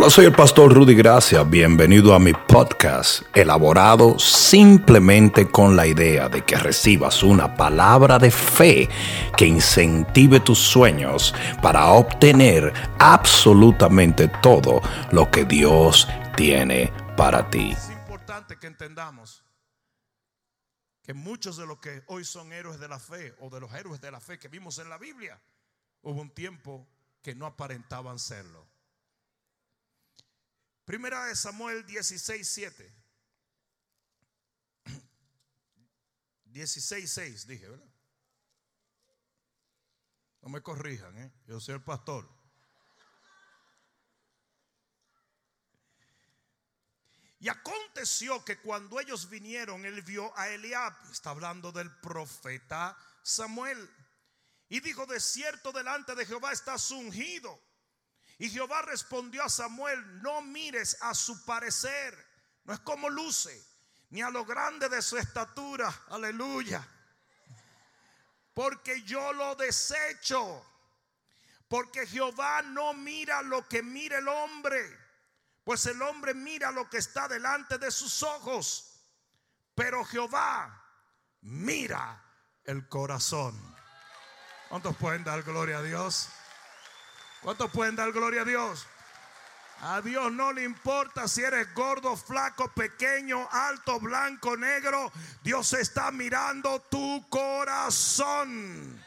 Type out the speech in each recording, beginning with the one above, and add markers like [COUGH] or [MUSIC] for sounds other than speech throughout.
Hola, soy el pastor Rudy Gracia. Bienvenido a mi podcast, elaborado simplemente con la idea de que recibas una palabra de fe que incentive tus sueños para obtener absolutamente todo lo que Dios tiene para ti. Es importante que entendamos que muchos de los que hoy son héroes de la fe o de los héroes de la fe que vimos en la Biblia, hubo un tiempo que no aparentaban serlo. Primera de Samuel 16, 7. 16, 6, dije, ¿verdad? No me corrijan, ¿eh? yo soy el pastor. Y aconteció que cuando ellos vinieron, él vio a Eliab, está hablando del profeta Samuel, y dijo, de cierto delante de Jehová estás ungido. Y Jehová respondió a Samuel, no mires a su parecer, no es como luce, ni a lo grande de su estatura, aleluya. Porque yo lo desecho, porque Jehová no mira lo que mira el hombre, pues el hombre mira lo que está delante de sus ojos, pero Jehová mira el corazón. ¿Cuántos pueden dar gloria a Dios? ¿Cuántos pueden dar gloria a Dios? A Dios no le importa si eres gordo, flaco, pequeño, alto, blanco, negro. Dios está mirando tu corazón.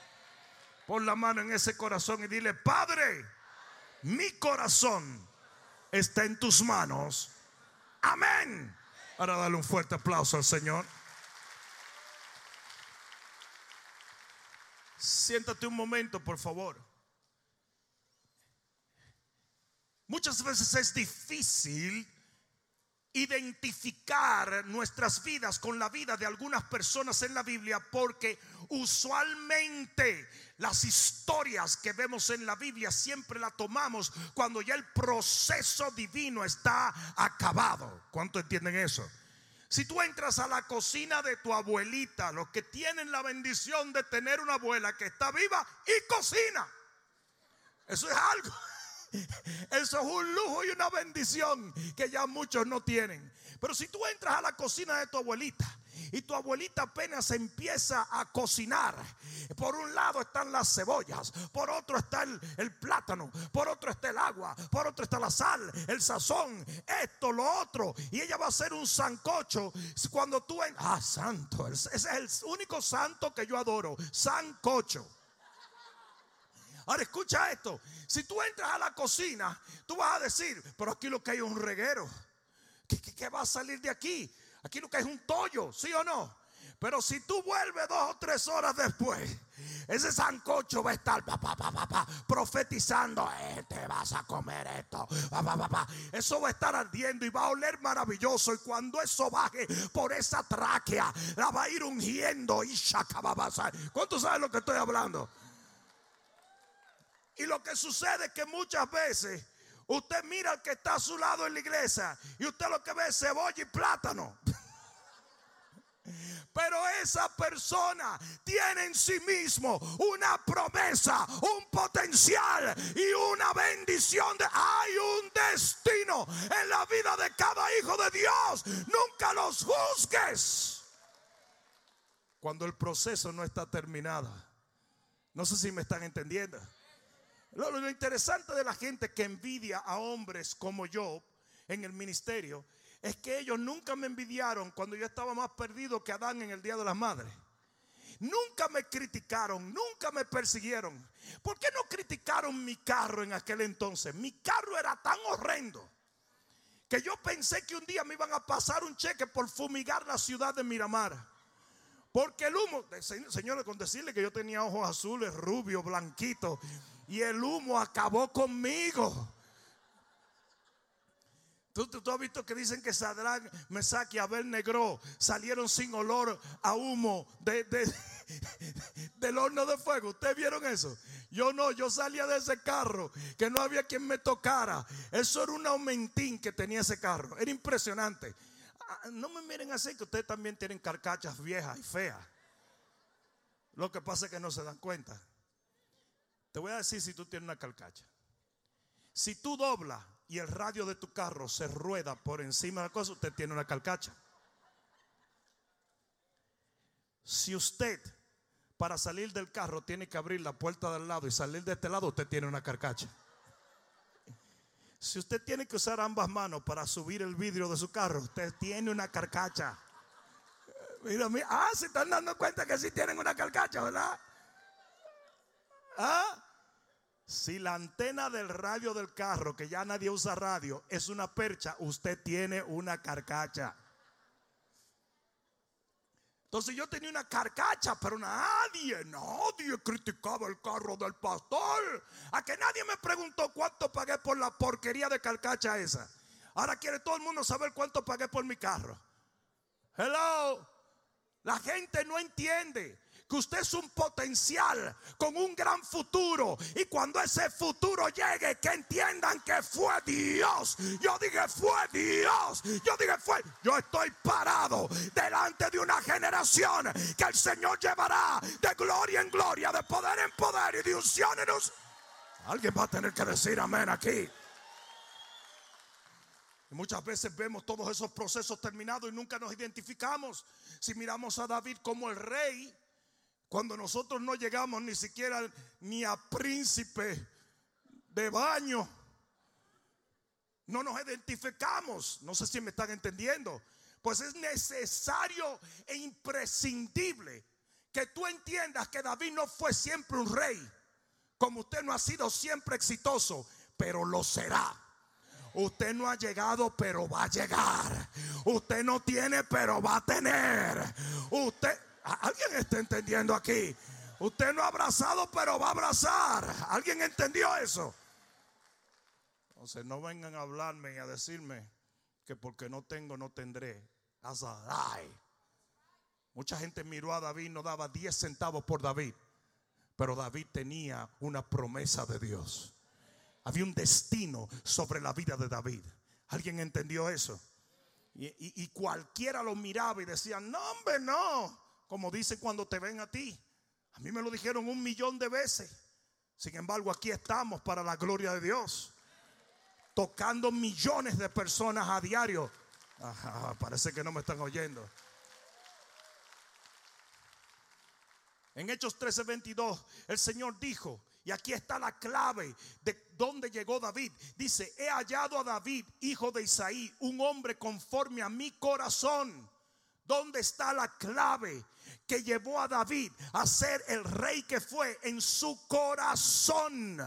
Pon la mano en ese corazón y dile, Padre, mi corazón está en tus manos. Amén. Ahora dale un fuerte aplauso al Señor. Siéntate un momento, por favor. Muchas veces es difícil identificar nuestras vidas con la vida de algunas personas en la Biblia porque usualmente las historias que vemos en la Biblia siempre la tomamos cuando ya el proceso divino está acabado. ¿Cuánto entienden eso? Si tú entras a la cocina de tu abuelita, los que tienen la bendición de tener una abuela que está viva y cocina, eso es algo. Eso es un lujo y una bendición que ya muchos no tienen. Pero si tú entras a la cocina de tu abuelita y tu abuelita apenas empieza a cocinar, por un lado están las cebollas, por otro está el, plátano, por otro está el agua, por otro está la sal, el sazón, esto, lo otro. Y ella va a hacer un sancocho cuando tú... En, ah, santo, ese es el único santo que yo adoro, sancocho. Ahora escucha esto. Si tú entras a la cocina, tú vas a decir, pero aquí lo que hay es un reguero. ¿Qué, va a salir de aquí? Aquí lo que hay es un tollo, ¿sí o no? Pero si tú vuelves dos o tres horas después, ese sancocho va a estar pa, pa, pa, profetizando, eh, te vas a comer esto. Eso va a estar ardiendo y va a oler maravilloso. Y cuando eso baje por esa tráquea, la va a ir ungiendo. Y ¿Cuántos saben lo que estoy hablando? Y lo que sucede es que muchas veces usted mira al que está a su lado en la iglesia y usted lo que ve es cebolla y plátano. [LAUGHS] Pero esa persona tiene en sí mismo una promesa, un potencial y una bendición. Hay un destino en la vida de cada hijo de Dios. Nunca los juzgues. Cuando el proceso no está terminado. No sé si me están entendiendo. Lo, interesante de la gente que envidia a hombres como yo en el ministerio es que ellos nunca me envidiaron cuando yo estaba más perdido que Adán en el Día de las Madres. Nunca me criticaron, nunca me persiguieron. ¿Por qué no criticaron mi carro en aquel entonces? Mi carro era tan horrendo que yo pensé que un día me iban a pasar un cheque por fumigar la ciudad de Miramar. Porque el humo, señores, con decirle que yo tenía ojos azules, rubios, blanquitos y el humo acabó conmigo. ¿Tú, tú, tú has visto que dicen que Sadrán, Mesach y Abel Negro salieron sin olor a humo de, de, [LAUGHS] del horno de fuego. ¿Ustedes vieron eso? Yo no, yo salía de ese carro que no había quien me tocara. Eso era un aumentín que tenía ese carro. Era impresionante. Ah, no me miren así que ustedes también tienen carcachas viejas y feas. Lo que pasa es que no se dan cuenta. Te voy a decir si tú tienes una carcacha. Si tú doblas y el radio de tu carro se rueda por encima de la cosa, usted tiene una carcacha. Si usted para salir del carro tiene que abrir la puerta del lado y salir de este lado, usted tiene una carcacha. Si usted tiene que usar ambas manos para subir el vidrio de su carro, usted tiene una carcacha. Mira, mira, ah, se están dando cuenta que sí tienen una carcacha, ¿verdad? ¿Ah? Si la antena del radio del carro, que ya nadie usa radio, es una percha, usted tiene una carcacha. Entonces yo tenía una carcacha, pero nadie, nadie criticaba el carro del pastor. A que nadie me preguntó cuánto pagué por la porquería de carcacha esa. Ahora quiere todo el mundo saber cuánto pagué por mi carro. Hello. La gente no entiende que usted es un potencial con un gran futuro. Y cuando ese futuro llegue, que entiendan que fue Dios. Yo dije, fue Dios. Yo dije, fue. Yo estoy parado delante de una generación que el Señor llevará de gloria en gloria, de poder en poder y de unción en unción. Alguien va a tener que decir amén aquí. Muchas veces vemos todos esos procesos terminados y nunca nos identificamos. Si miramos a David como el rey, cuando nosotros no llegamos ni siquiera ni a príncipe de baño, no nos identificamos. No sé si me están entendiendo. Pues es necesario e imprescindible que tú entiendas que David no fue siempre un rey, como usted no ha sido siempre exitoso, pero lo será. Usted no ha llegado, pero va a llegar. Usted no tiene, pero va a tener. Usted ¿Alguien está entendiendo aquí? Usted no ha abrazado, pero va a abrazar. ¿Alguien entendió eso? Entonces no vengan a hablarme y a decirme que porque no tengo, no tendré. A lie. Mucha gente miró a David, no daba 10 centavos por David. Pero David tenía una promesa de Dios. Había un destino sobre la vida de David. ¿Alguien entendió eso? Y, y cualquiera lo miraba y decía, no, hombre, no como dice cuando te ven a ti. A mí me lo dijeron un millón de veces. Sin embargo, aquí estamos para la gloria de Dios. Tocando millones de personas a diario. parece que no me están oyendo. En Hechos 13:22, el Señor dijo, y aquí está la clave de dónde llegó David. Dice, he hallado a David, hijo de Isaí, un hombre conforme a mi corazón. ¿Dónde está la clave que llevó a David a ser el rey que fue en su corazón.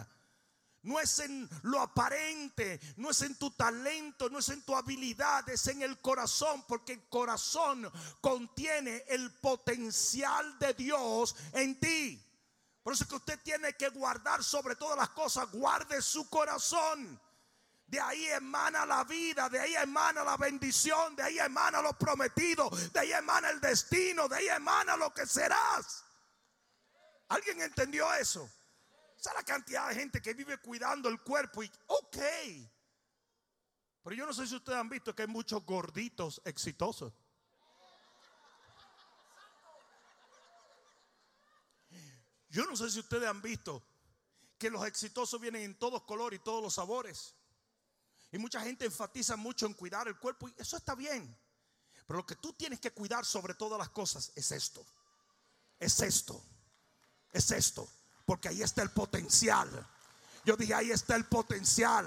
No es en lo aparente, no es en tu talento, no es en tu habilidad, es en el corazón, porque el corazón contiene el potencial de Dios en ti. Por eso es que usted tiene que guardar sobre todas las cosas, guarde su corazón. De ahí emana la vida, de ahí emana la bendición, de ahí emana lo prometido, de ahí emana el destino, de ahí emana lo que serás. ¿Alguien entendió eso? Esa la cantidad de gente que vive cuidando el cuerpo y, ok. Pero yo no sé si ustedes han visto que hay muchos gorditos exitosos. Yo no sé si ustedes han visto que los exitosos vienen en todos colores y todos los sabores. Y mucha gente enfatiza mucho en cuidar el cuerpo y eso está bien. Pero lo que tú tienes que cuidar sobre todas las cosas es esto. Es esto. Es esto. Porque ahí está el potencial. Yo dije, ahí está el potencial.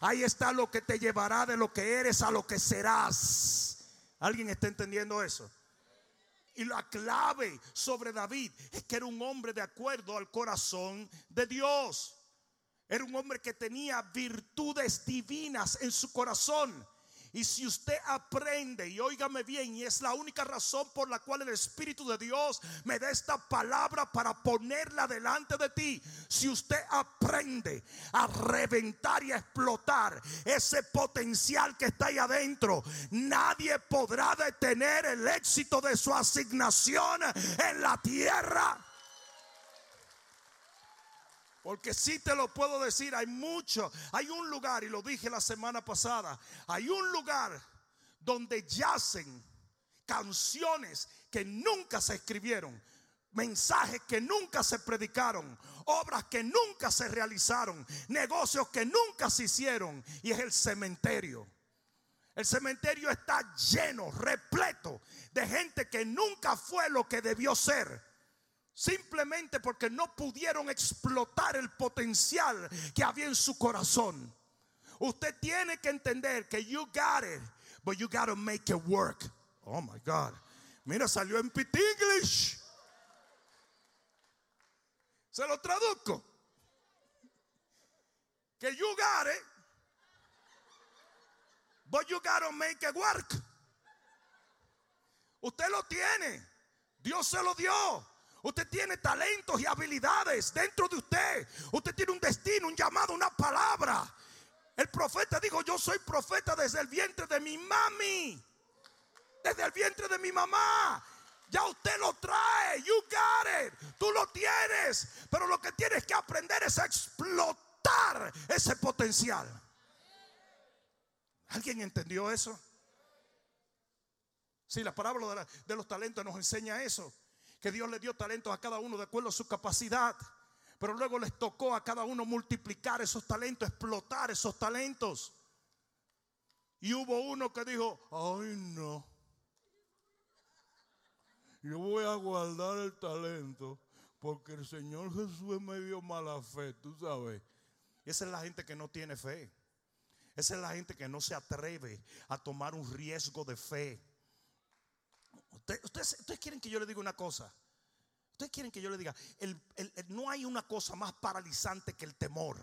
Ahí está lo que te llevará de lo que eres a lo que serás. ¿Alguien está entendiendo eso? Y la clave sobre David es que era un hombre de acuerdo al corazón de Dios. Era un hombre que tenía virtudes divinas en su corazón. Y si usted aprende, y óigame bien, y es la única razón por la cual el Espíritu de Dios me da esta palabra para ponerla delante de ti. Si usted aprende a reventar y a explotar ese potencial que está ahí adentro, nadie podrá detener el éxito de su asignación en la tierra. Porque si te lo puedo decir, hay mucho, hay un lugar, y lo dije la semana pasada, hay un lugar donde yacen canciones que nunca se escribieron, mensajes que nunca se predicaron, obras que nunca se realizaron, negocios que nunca se hicieron, y es el cementerio. El cementerio está lleno, repleto de gente que nunca fue lo que debió ser. Simplemente porque no pudieron explotar el potencial que había en su corazón. Usted tiene que entender que you got it, but you got to make it work. Oh my God. Mira, salió en Pit English. Se lo traduzco. Que you got it, but you gotta make it work. Usted lo tiene. Dios se lo dio. Usted tiene talentos y habilidades dentro de usted. Usted tiene un destino, un llamado, una palabra. El profeta dijo, yo soy profeta desde el vientre de mi mami. Desde el vientre de mi mamá. Ya usted lo trae. You got it. Tú lo tienes. Pero lo que tienes que aprender es a explotar ese potencial. ¿Alguien entendió eso? Sí, la parábola de, los talentos nos enseña eso. Que Dios le dio talentos a cada uno de acuerdo a su capacidad. Pero luego les tocó a cada uno multiplicar esos talentos, explotar esos talentos. Y hubo uno que dijo, ay no, yo voy a guardar el talento porque el Señor Jesús me dio mala fe, tú sabes. Esa es la gente que no tiene fe. Esa es la gente que no se atreve a tomar un riesgo de fe. Ustedes, quieren que yo le diga una cosa. Ustedes quieren que yo le diga, no hay una cosa más paralizante que el temor.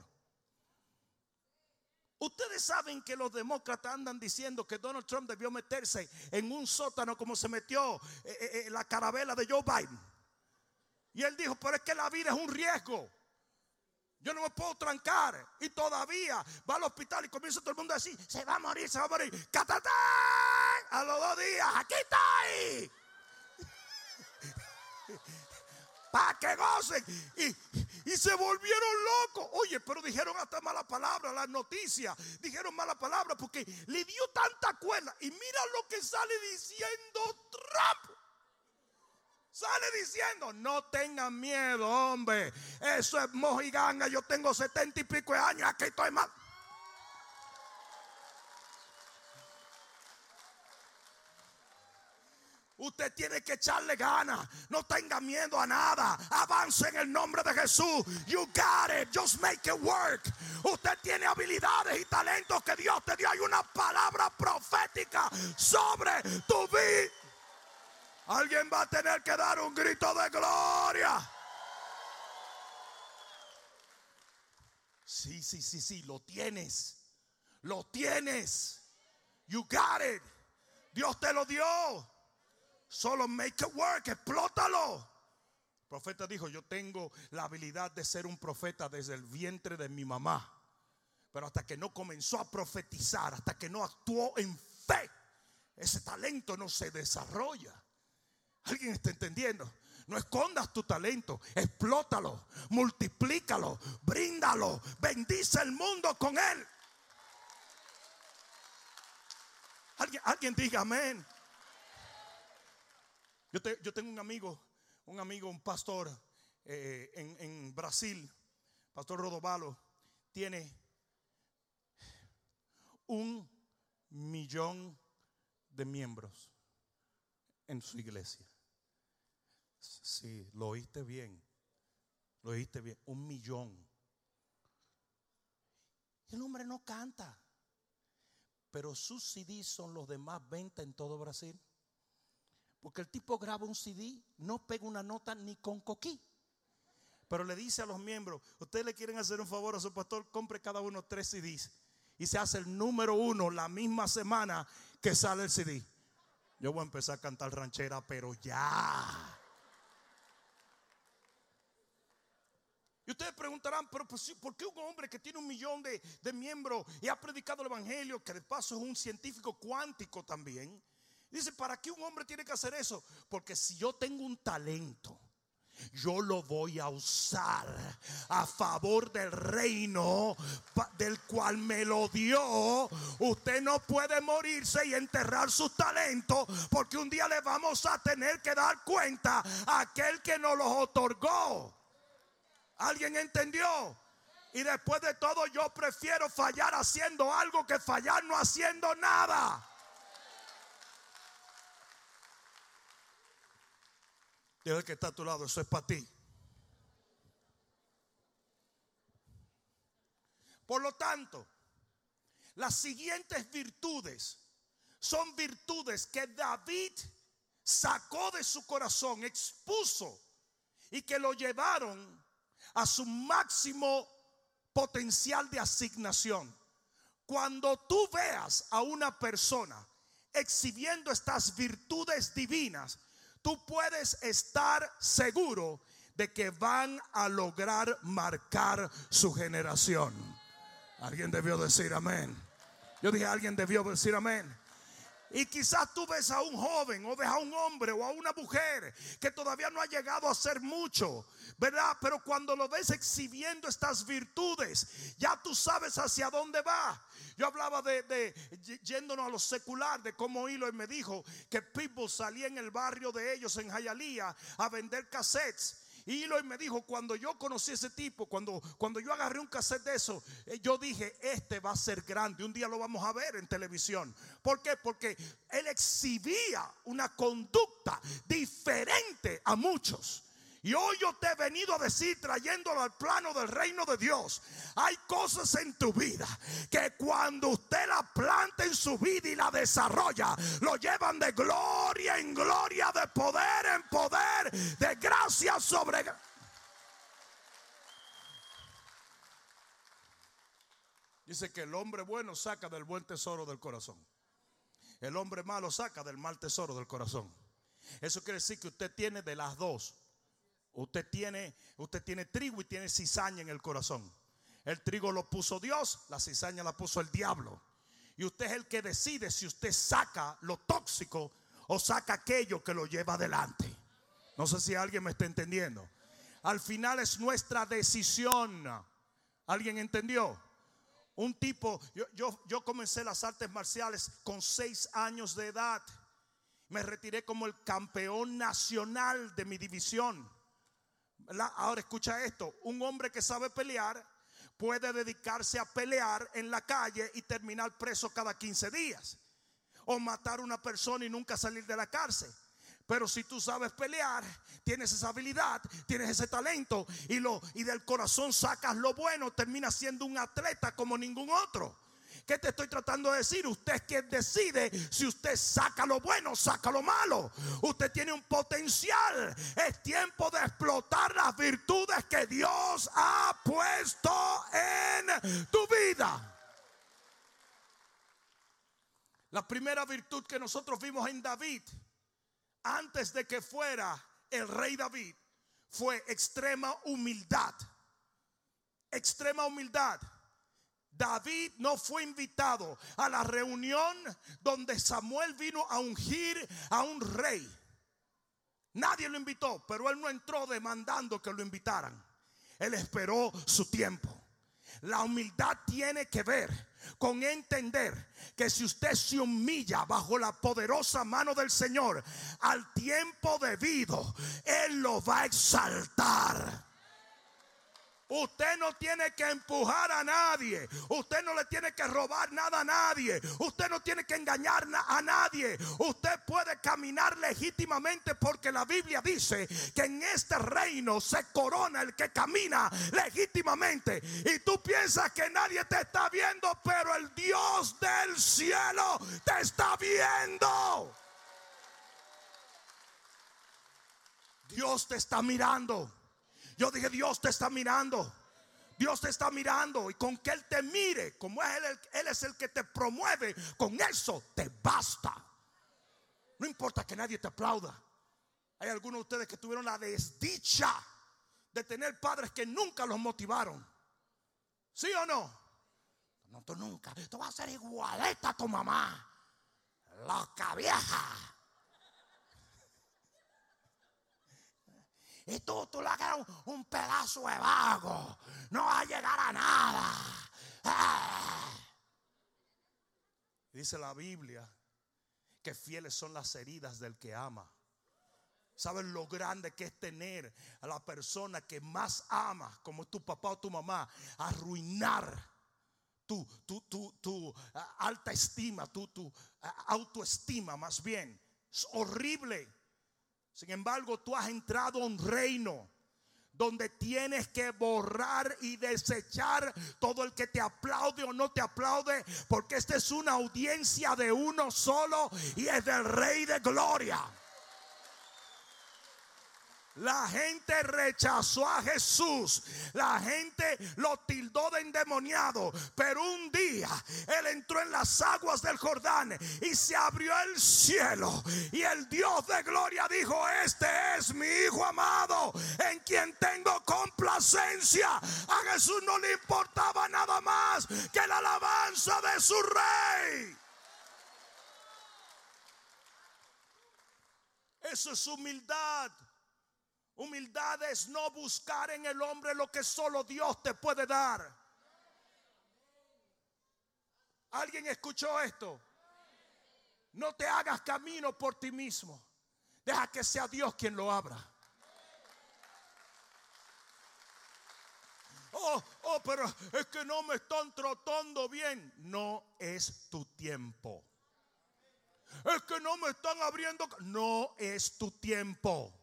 Ustedes saben que los demócratas andan diciendo que Donald Trump debió meterse en un sótano como se metió eh, eh, eh, la carabela de Joe Biden. Y él dijo, pero es que la vida es un riesgo. Yo no me puedo trancar. Y todavía va al hospital y comienza todo el mundo a decir, se va a morir, se va a morir. ¡Catatán! A los dos días, aquí está ahí. [LAUGHS] Para que gocen. Y, y se volvieron locos. Oye, pero dijeron hasta mala palabra, las noticias dijeron mala palabra porque le dio tanta cuerda. Y mira lo que sale diciendo Trump. Sale diciendo, no tengan miedo, hombre. Eso es mojiganga. Yo tengo setenta y pico de años, aquí estoy mal. Usted tiene que echarle ganas. No tenga miedo a nada. Avance en el nombre de Jesús. You got it. Just make it work. Usted tiene habilidades y talentos que Dios te dio. Hay una palabra profética sobre tu vida. Alguien va a tener que dar un grito de gloria. Sí, sí, sí, sí, lo tienes. Lo tienes. You got it. Dios te lo dio. Solo make it work, explótalo. El profeta dijo, yo tengo la habilidad de ser un profeta desde el vientre de mi mamá. Pero hasta que no comenzó a profetizar, hasta que no actuó en fe, ese talento no se desarrolla. ¿Alguien está entendiendo? No escondas tu talento, explótalo, multiplícalo, bríndalo, bendice el mundo con él. Alguien, alguien diga amén. Yo, tengo un amigo, un amigo, un pastor eh, en, Brasil, Pastor Rodovalo, tiene un millón de miembros en su iglesia. Sí, lo oíste bien. Lo oíste bien. Un millón. El hombre no canta. Pero sus CDs son los de más venta en todo Brasil. Porque el tipo graba un CD, no pega una nota ni con coquí. Pero le dice a los miembros, ustedes le quieren hacer un favor a su pastor, compre cada uno tres CDs. Y se hace el número uno la misma semana que sale el CD. Yo voy a empezar a cantar ranchera, pero ya. Y ustedes preguntarán, pero pues ¿por qué un hombre que tiene un millón de, de miembros y ha predicado el Evangelio, que de paso es un científico cuántico también? Dice, ¿para qué un hombre tiene que hacer eso? Porque si yo tengo un talento yo lo voy a usar a favor del reino del cual me lo dio. Usted no puede morirse y enterrar sus talentos porque un día le vamos a tener que dar cuenta a aquel que nos los otorgó. ¿Alguien entendió? Y después de todo yo prefiero fallar haciendo algo que fallar no haciendo nada. Dile que está a tu lado, eso es para ti. Por lo tanto, las siguientes virtudes son virtudes que David sacó de su corazón, expuso y que lo llevaron a su máximo potencial de asignación. Cuando tú veas a una persona exhibiendo estas virtudes divinas, tú puedes estar seguro de que van a lograr marcar su generación. Alguien debió decir amén. Yo dije, alguien debió decir amén. Y quizás tú ves a un joven o ves a un hombre o a una mujer que todavía no ha llegado a ser mucho, ¿verdad? Pero cuando lo ves exhibiendo estas virtudes, ya tú sabes hacia dónde va. Yo hablaba de, yéndonos a lo secular, de cómo Hilo me dijo que Pitbull salía en el barrio de ellos en Hialeah a vender cassettes. Y Hilo me dijo, cuando yo conocí a ese tipo, cuando, cuando yo agarré un cassette de eso, eh, yo dije, este va a ser grande, un día lo vamos a ver en televisión. ¿Por qué? Porque él exhibía una conducta diferente a muchos. Y hoy yo te he venido a decir, trayéndolo al plano del reino de Dios, hay cosas en tu vida que cuando usted la planta en su vida y la desarrolla, lo llevan de gloria en gloria, de poder en poder, de gracia sobre... Dice que el hombre bueno saca del buen tesoro del corazón. El hombre malo saca del mal tesoro del corazón. Eso quiere decir que usted tiene de las dos. Usted tiene, usted tiene trigo y tiene cizaña en el corazón. El trigo lo puso Dios, la cizaña la puso el diablo. Y usted es el que decide si usted saca lo tóxico o saca aquello que lo lleva adelante. No sé si alguien me está entendiendo. Al final es nuestra decisión. ¿Alguien entendió? Un tipo, yo, yo, yo comencé las artes marciales con seis años de edad. Me retiré como el campeón nacional de mi división. Ahora escucha esto, un hombre que sabe pelear puede dedicarse a pelear en la calle y terminar preso cada 15 días. O matar a una persona y nunca salir de la cárcel. Pero si tú sabes pelear, tienes esa habilidad, tienes ese talento y, lo, y del corazón sacas lo bueno, terminas siendo un atleta como ningún otro. ¿Qué te estoy tratando de decir? Usted es quien decide si usted saca lo bueno, saca lo malo. Usted tiene un potencial. Es tiempo de explotar las virtudes que Dios ha puesto en tu vida. La primera virtud que nosotros vimos en David, antes de que fuera el rey David, fue extrema humildad. Extrema humildad. David no fue invitado a la reunión donde Samuel vino a ungir a un rey. Nadie lo invitó, pero él no entró demandando que lo invitaran. Él esperó su tiempo. La humildad tiene que ver con entender que si usted se humilla bajo la poderosa mano del Señor al tiempo debido, Él lo va a exaltar. Usted no tiene que empujar a nadie. Usted no le tiene que robar nada a nadie. Usted no tiene que engañar a nadie. Usted puede caminar legítimamente porque la Biblia dice que en este reino se corona el que camina legítimamente. Y tú piensas que nadie te está viendo, pero el Dios del cielo te está viendo. Dios te está mirando. Yo dije, Dios te está mirando. Dios te está mirando y con que Él te mire, como Él, Él es el que te promueve, con eso te basta. No importa que nadie te aplauda. Hay algunos de ustedes que tuvieron la desdicha de tener padres que nunca los motivaron. ¿Sí o no? No, tú nunca. Tú vas a ser igualeta a tu mamá. Loca vieja. Y tú, tú le hagas un, pedazo de vago. No va a llegar a nada. Ah. Dice la Biblia que fieles son las heridas del que ama. ¿Sabes lo grande que es tener a la persona que más ama, como tu papá o tu mamá, arruinar tu, tu, tu, tu alta estima, tu, tu autoestima más bien? Es horrible. Sin embargo, tú has entrado a un reino donde tienes que borrar y desechar todo el que te aplaude o no te aplaude, porque esta es una audiencia de uno solo y es del Rey de Gloria. La gente rechazó a Jesús. La gente lo tildó de endemoniado. Pero un día Él entró en las aguas del Jordán y se abrió el cielo. Y el Dios de gloria dijo, este es mi Hijo amado en quien tengo complacencia. A Jesús no le importaba nada más que la alabanza de su rey. Eso es humildad. Humildad es no buscar en el hombre lo que solo Dios te puede dar. ¿Alguien escuchó esto? No te hagas camino por ti mismo. Deja que sea Dios quien lo abra. Oh, oh, pero es que no me están tratando bien. No es tu tiempo. Es que no me están abriendo. No es tu tiempo.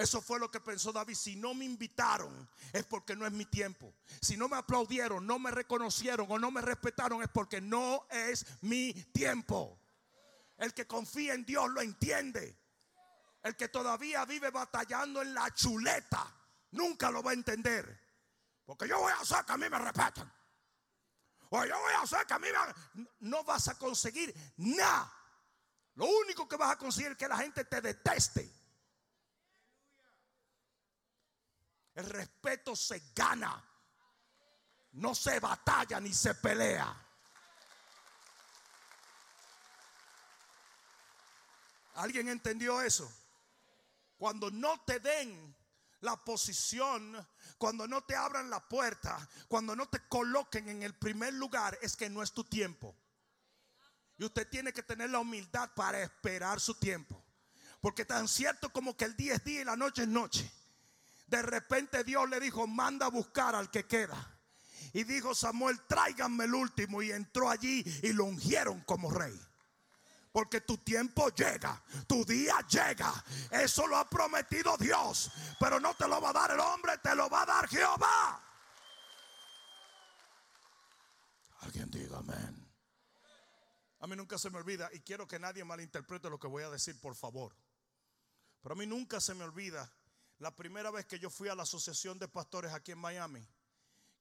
Eso fue lo que pensó David. Si no me invitaron es porque no es mi tiempo. Si no me aplaudieron, no me reconocieron o no me respetaron es porque no es mi tiempo. El que confía en Dios lo entiende. El que todavía vive batallando en la chuleta nunca lo va a entender. Porque yo voy a hacer que a mí me respeten. O yo voy a hacer que a mí me... No vas a conseguir nada. Lo único que vas a conseguir es que la gente te deteste. El respeto se gana. No se batalla ni se pelea. ¿Alguien entendió eso? Cuando no te den la posición, cuando no te abran la puerta, cuando no te coloquen en el primer lugar, es que no es tu tiempo. Y usted tiene que tener la humildad para esperar su tiempo. Porque tan cierto como que el día es día y la noche es noche. De repente Dios le dijo, manda a buscar al que queda. Y dijo Samuel, tráiganme el último. Y entró allí y lo ungieron como rey. Porque tu tiempo llega, tu día llega. Eso lo ha prometido Dios. Pero no te lo va a dar el hombre, te lo va a dar Jehová. Alguien diga amén. A mí nunca se me olvida, y quiero que nadie malinterprete lo que voy a decir, por favor. Pero a mí nunca se me olvida la primera vez que yo fui a la asociación de pastores aquí en Miami,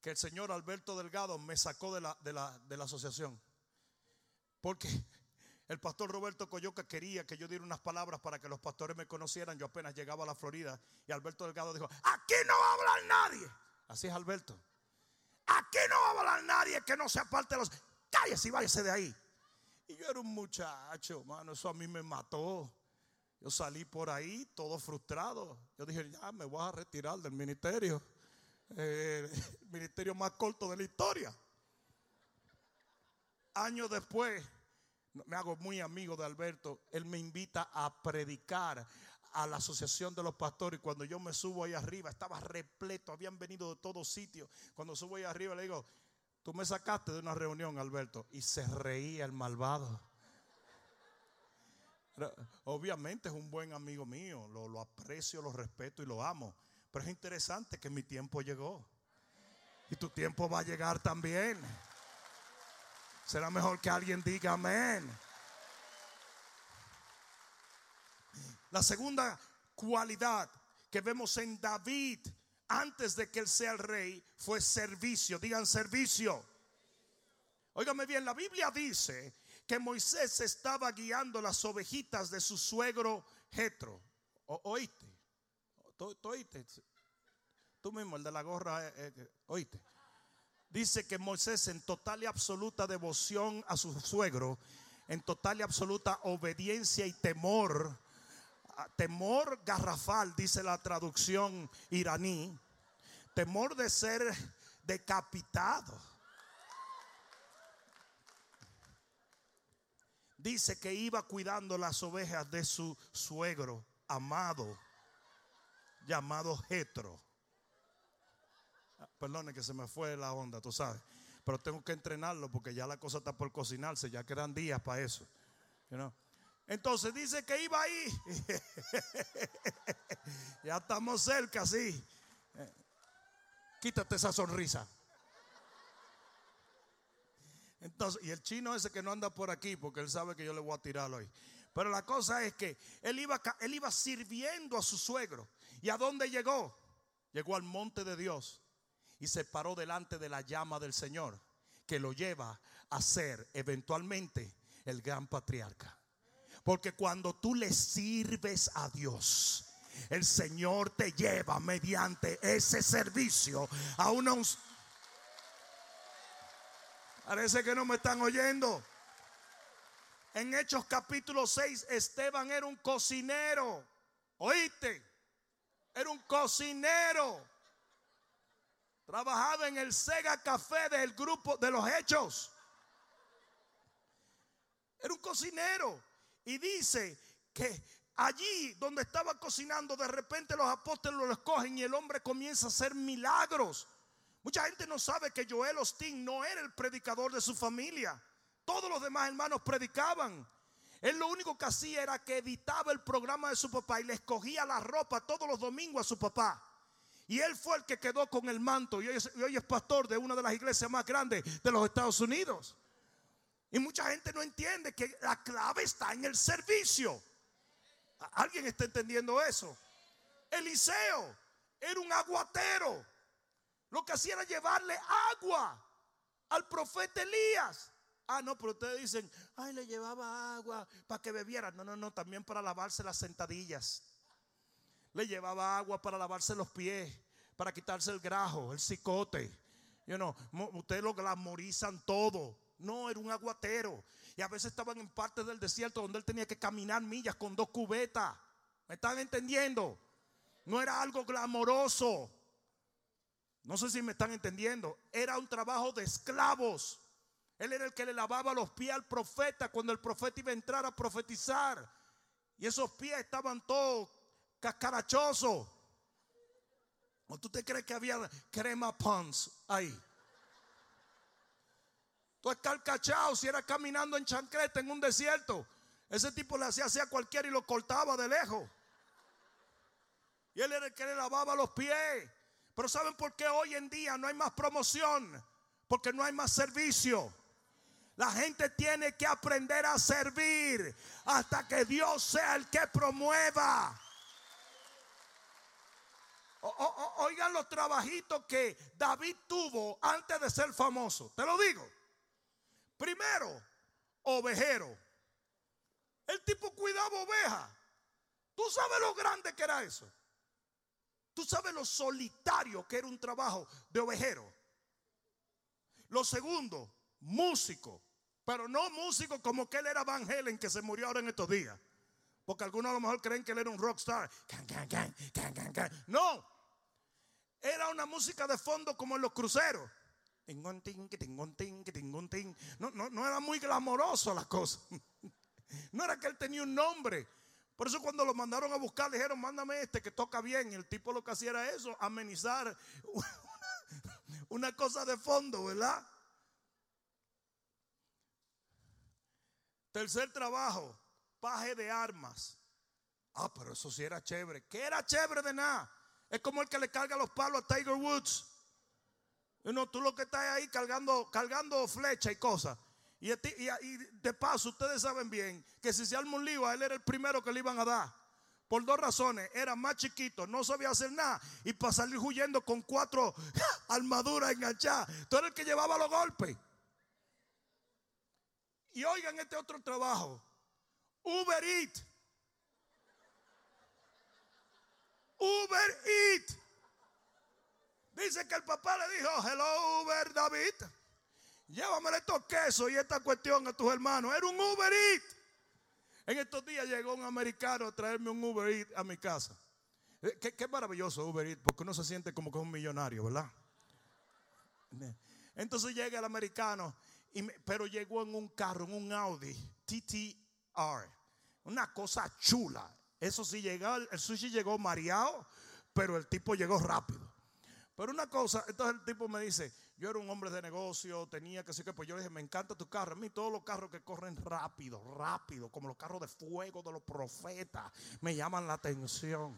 que el señor Alberto Delgado me sacó de la, de la, asociación. Porque el pastor Roberto Coyoca quería que yo diera unas palabras para que los pastores me conocieran. Yo apenas llegaba a la Florida y Alberto Delgado dijo, aquí no va a hablar nadie. Así es Alberto. Aquí no va a hablar nadie que no sea parte de los... Cállese y váyase de ahí. Y yo era un muchacho, mano, eso a mí me mató. Yo salí por ahí todo frustrado. Yo dije, ya me voy a retirar del ministerio. Eh, el [LAUGHS] ministerio más corto de la historia. Años después, me hago muy amigo de Alberto. Él me invita a predicar a la asociación de los pastores. Cuando yo me subo ahí arriba, estaba repleto, habían venido de todos sitios. Cuando subo ahí arriba, le digo, tú me sacaste de una reunión, Alberto. Y se reía el malvado. Obviamente es un buen amigo mío, lo, aprecio, lo respeto y lo amo. Pero es interesante que mi tiempo llegó. Y tu tiempo va a llegar también. Será mejor que alguien diga amén. La segunda cualidad que vemos en David antes de que él sea el rey fue servicio. Digan servicio. Óigame bien, la Biblia dice que Moisés estaba guiando las ovejitas de su suegro Jetro. ¿Oíste? ¿Oíste? Tú mismo, el de la gorra, eh, eh, oíste. Dice que Moisés en total y absoluta devoción a su suegro, en total y absoluta obediencia y temor temor garrafal, dice la traducción iraní, temor de ser decapitado. Dice que iba cuidando las ovejas de su suegro amado, llamado Jetro. Perdone que se me fue la onda, tú sabes. Pero tengo que entrenarlo porque ya la cosa está por cocinarse, ya quedan días para eso. Entonces dice que iba ahí. [LAUGHS] ya estamos cerca, sí. Quítate esa sonrisa. Entonces, y el chino ese que no anda por aquí, porque él sabe que yo le voy a tirar hoy. Pero la cosa es que él iba, él iba sirviendo a su suegro. ¿Y a dónde llegó? Llegó al monte de Dios y se paró delante de la llama del Señor, que lo lleva a ser eventualmente el gran patriarca. Porque cuando tú le sirves a Dios, el Señor te lleva mediante ese servicio a una... Parece que no me están oyendo. En Hechos capítulo 6, Esteban era un cocinero. ¿Oíste? Era un cocinero. Trabajaba en el Sega Café del grupo de los Hechos. Era un cocinero. Y dice que allí donde estaba cocinando, de repente los apóstoles lo escogen y el hombre comienza a hacer milagros. Mucha gente no sabe que Joel Osteen no era el predicador de su familia. Todos los demás hermanos predicaban. Él lo único que hacía era que editaba el programa de su papá y le escogía la ropa todos los domingos a su papá. Y él fue el que quedó con el manto y hoy, es, y hoy es pastor de una de las iglesias más grandes de los Estados Unidos. Y mucha gente no entiende que la clave está en el servicio. ¿Alguien está entendiendo eso? Eliseo era un aguatero. Lo que hacía era llevarle agua al profeta Elías. Ah, no, pero ustedes dicen, ay, le llevaba agua para que bebiera. No, no, no, también para lavarse las sentadillas. Le llevaba agua para lavarse los pies, para quitarse el grajo, el cicote. ustedes lo glamorizan todo. No, era un aguatero. Y a veces estaban en partes del desierto donde él tenía que caminar millas con dos cubetas. ¿Me están entendiendo? No era algo glamoroso. No sé si me están entendiendo. Era un trabajo de esclavos. Él era el que le lavaba los pies al profeta cuando el profeta iba a entrar a profetizar. Y esos pies estaban todos cascarachosos. ¿O tú te crees que había crema pons ahí? Tú cachado si era caminando en chancleta en un desierto. Ese tipo le hacía así a cualquiera y lo cortaba de lejos. Y él era el que le lavaba los pies. Pero ¿saben por qué hoy en día no hay más promoción? Porque no hay más servicio. La gente tiene que aprender a servir hasta que Dios sea el que promueva. oigan los trabajitos que David tuvo antes de ser famoso. Te lo digo. Primero, ovejero. El tipo cuidaba ovejas. ¿Tú sabes lo grande que era eso? ¿Tú sabes lo solitario que era un trabajo de ovejero? Lo segundo, músico. Pero no músico como que él era Van Halen que se murió ahora en estos días. Porque algunos a lo mejor creen que él era un rockstar. No. Era una música de fondo como en los cruceros. No, no, no era muy glamoroso la cosa. [LAUGHS] No era que él tenía un nombre. Por eso cuando lo mandaron a buscar, dijeron, mándame este que toca bien. El tipo lo que hacía era eso, amenizar [LAUGHS] una cosa de fondo, ¿verdad? Tercer trabajo, paje de armas. Ah, pero eso sí era chévere. ¿Qué era chévere de nada? Es como el que le carga los palos a Tiger Woods. No, tú lo que estás ahí cargando, cargando flecha y cosas. Y, de paso, ustedes saben bien que si se arma un él era el primero que le iban a dar. Por dos razones. Era más chiquito, no sabía hacer nada. Y para salir huyendo con cuatro [LAUGHS] armaduras enganchadas. Tú eres el que llevaba los golpes. Y oigan este otro trabajo. Uber Eat. Uber Eat. Dice que el papá le dijo, hello Uber David. Llévame estos quesos y esta cuestión a tus hermanos. Era un Uber Eat. En estos días llegó un americano a traerme un Uber Eats a mi casa. Eh, Qué, maravilloso Uber Eats, porque uno se siente como que es un millonario, ¿verdad? [LAUGHS] Entonces llega el americano, pero llegó en un carro, en un Audi TTR. Una cosa chula. Eso sí, llegó, el sushi llegó mareado, pero el tipo llegó rápido. Pero una cosa, entonces el tipo me dice, yo era un hombre de negocio, tenía que ser que, pues yo le dije, me encanta tu carro. A mí todos los carros que corren rápido, rápido, como los carros de fuego de los profetas, me llaman la atención.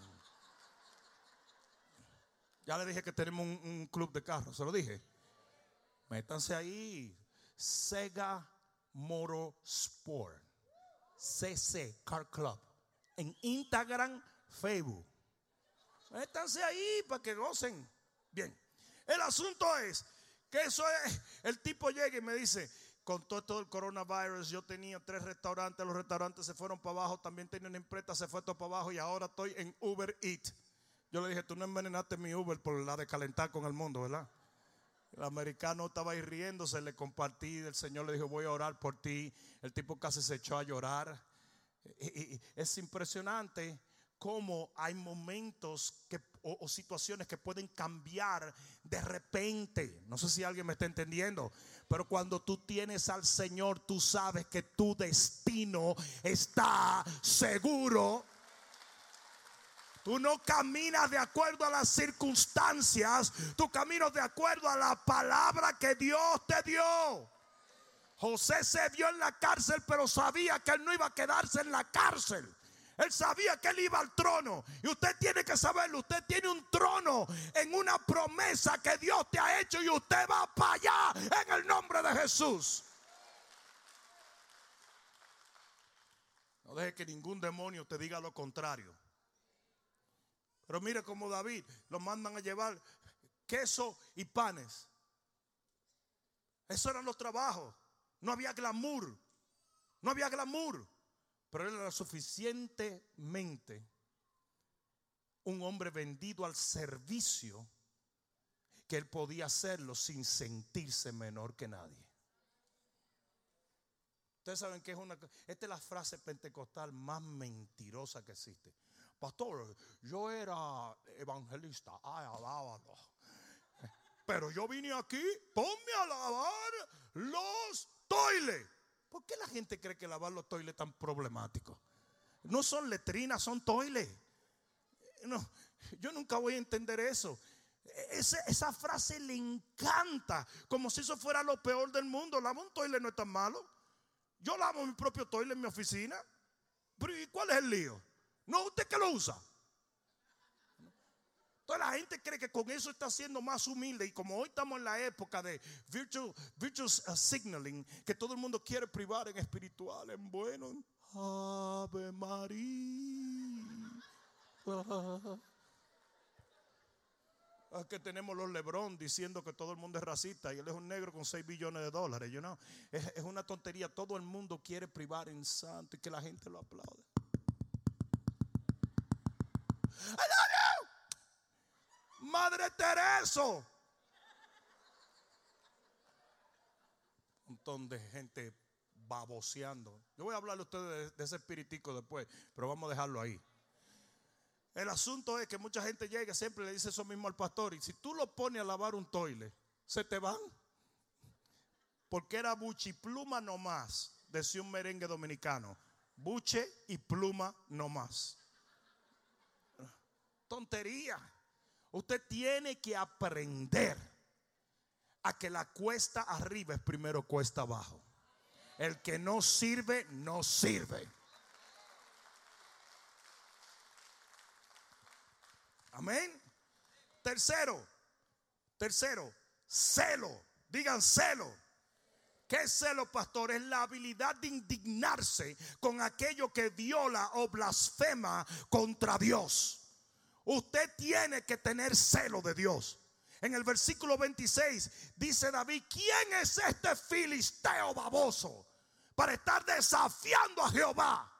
Ya le dije que tenemos un, club de carros, se lo dije. Métanse ahí, Sega Motorsport, CC Car Club, en Instagram, Facebook. Métanse ahí para que gocen. Bien, el asunto es que eso es, el tipo llega y me dice, con todo, todo el coronavirus, yo tenía tres restaurantes, los restaurantes se fueron para abajo, también tenía una imprenta, se fue todo para abajo y ahora estoy en Uber Eats. Yo le dije, tú no envenenaste mi Uber por la de calentar con el mundo, ¿verdad? El americano estaba ahí riéndose, le compartí, el Señor le dijo, voy a orar por ti. El tipo casi se echó a llorar. es impresionante cómo hay momentos o, situaciones que pueden cambiar de repente. No sé si alguien me está entendiendo, pero cuando tú tienes al Señor, tú sabes que tu destino está seguro. Tú no caminas de acuerdo a las circunstancias, tú caminas de acuerdo a la palabra que Dios te dio. José se vio en la cárcel, pero sabía que él no iba a quedarse en la cárcel. Él sabía que él iba al trono. Y usted tiene que saberlo. Usted tiene un trono en una promesa que Dios te ha hecho y usted va para allá en el nombre de Jesús. No deje que ningún demonio te diga lo contrario. Pero mire como David lo mandan a llevar queso y panes. Esos eran los trabajos. No había glamour. No había glamour. Pero él era suficientemente un hombre vendido al servicio que él podía hacerlo sin sentirse menor que nadie. Ustedes saben que es una esta es la frase pentecostal más mentirosa que existe. Pastor, yo era evangelista, ay, alábalo. Pero yo vine aquí, ponme a lavar los toiles. ¿Por qué la gente cree que lavar los toiles es tan problemático? No son letrinas, son toiles. No, yo nunca voy a entender eso. Esa, frase le encanta, como si eso fuera lo peor del mundo. Lavar un toile no es tan malo. Yo lavo mi propio toile en mi oficina. Pero ¿y cuál es el lío? No, usted que lo usa. Entonces la gente cree que con eso está siendo más humilde y como hoy estamos en la época de virtual, virtual uh, signaling, que todo el mundo quiere privar en espiritual, en bueno, Ave María. que tenemos los Lebron diciendo que todo el mundo es racista y él es un negro con 6 billones de dólares. You know? es, es una tontería. Todo el mundo quiere privar en santo y que la gente lo aplaude. Madre Teresa. Un montón de gente baboseando. Yo voy a hablarle a ustedes de, ese espiritico después, pero vamos a dejarlo ahí. El asunto es que mucha gente llega siempre le dice eso mismo al pastor. Y si tú lo pones a lavar un toile, se te van. Porque era buche y pluma nomás, decía un merengue dominicano. Buche y pluma nomás tontería. Usted tiene que aprender a que la cuesta arriba es primero cuesta abajo. El que no sirve, no sirve. Amén. Tercero, tercero, celo. Digan celo. ¿Qué es celo, pastor? Es la habilidad de indignarse con aquello que viola o blasfema contra Dios. Usted tiene que tener celo de Dios. En el versículo 26 dice David, ¿quién es este filisteo baboso para estar desafiando a Jehová?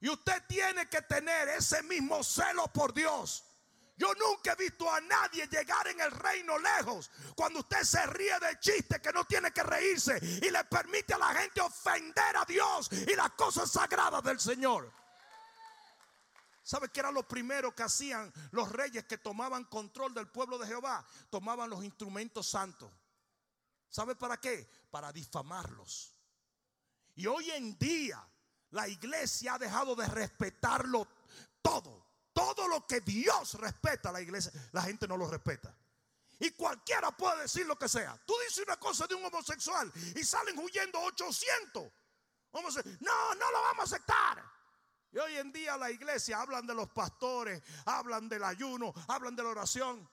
Y usted tiene que tener ese mismo celo por Dios. Yo nunca he visto a nadie llegar en el reino lejos cuando usted se ríe de chiste que no tiene que reírse y le permite a la gente ofender a Dios y las cosas sagradas del Señor. ¿Sabe qué era lo primero que hacían los reyes que tomaban control del pueblo de Jehová? Tomaban los instrumentos santos. ¿Sabe para qué? Para difamarlos. Y hoy en día la iglesia ha dejado de respetarlo todo. Todo lo que Dios respeta a la iglesia, la gente no lo respeta. Y cualquiera puede decir lo que sea. Tú dices una cosa de un homosexual y salen huyendo 800. Vamos a decir, no, no lo vamos a aceptar. Y hoy en día la iglesia hablan de los pastores, hablan del ayuno, hablan de la oración.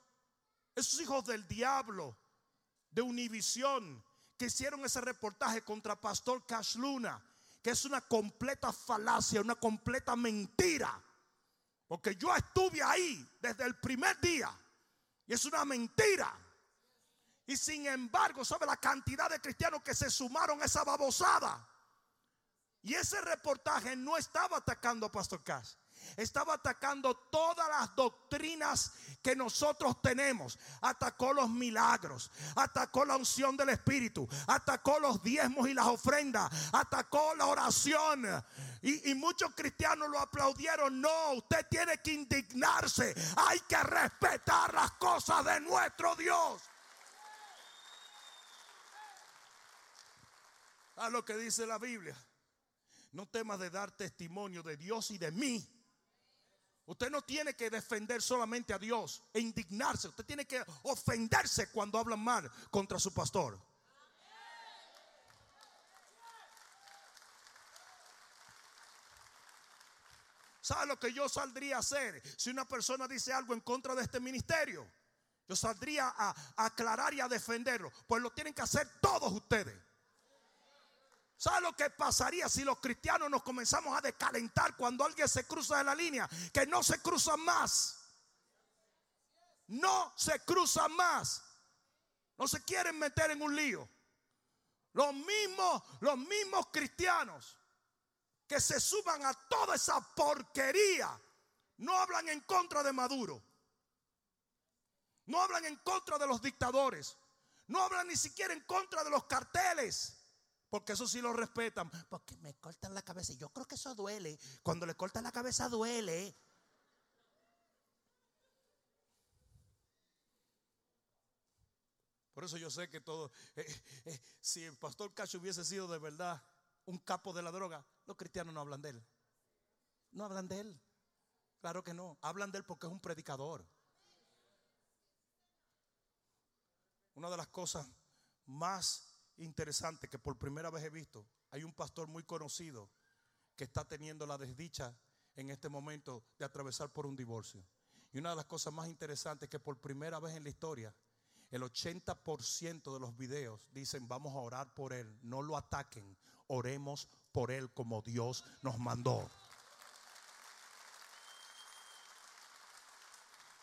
Esos hijos del diablo, de Univisión, que hicieron ese reportaje contra Pastor Cash Luna, que es una completa falacia, una completa mentira. Porque yo estuve ahí desde el primer día. Y es una mentira. Y sin embargo, ¿sabe la cantidad de cristianos que se sumaron a esa babosada? Y ese reportaje no estaba atacando a Pastor Cass estaba atacando todas las doctrinas que nosotros tenemos. Atacó los milagros, atacó la unción del Espíritu, atacó los diezmos y las ofrendas, atacó la oración. Y, y muchos cristianos lo aplaudieron. No, usted tiene que indignarse. Hay que respetar las cosas de nuestro Dios. A lo que dice la Biblia. No temas de dar testimonio de Dios y de mí Usted no tiene que defender solamente a Dios e indignarse. Usted tiene que ofenderse cuando hablan mal contra su pastor. ¿Sabe lo que yo saldría a hacer si una persona dice algo en contra de este ministerio? Yo saldría a, aclarar y a defenderlo. Pues lo tienen que hacer todos ustedes. ¿Sabe lo que pasaría si los cristianos nos comenzamos a descalentar cuando alguien se cruza de la línea? Que no se cruzan más. No se cruzan más. No se quieren meter en un lío. Los mismos, los mismos cristianos que se suban a toda esa porquería no hablan en contra de Maduro. No hablan en contra de los dictadores. No hablan ni siquiera en contra de los carteles. Porque eso sí lo respetan. Porque me cortan la cabeza. Y yo creo que eso duele. Cuando le cortan la cabeza duele. Por eso yo sé que todo. Eh, eh, eh, si el pastor Cacho hubiese sido de verdad un capo de la droga, los cristianos no hablan de él. No hablan de él. Claro que no. Hablan de él porque es un predicador. Una de las cosas más interesante que por primera vez he visto. Hay un pastor muy conocido que está teniendo la desdicha en este momento de atravesar por un divorcio. Y una de las cosas más interesantes que por primera vez en la historia, el 80% de los videos dicen vamos a orar por él, no lo ataquen, oremos por él como Dios nos mandó.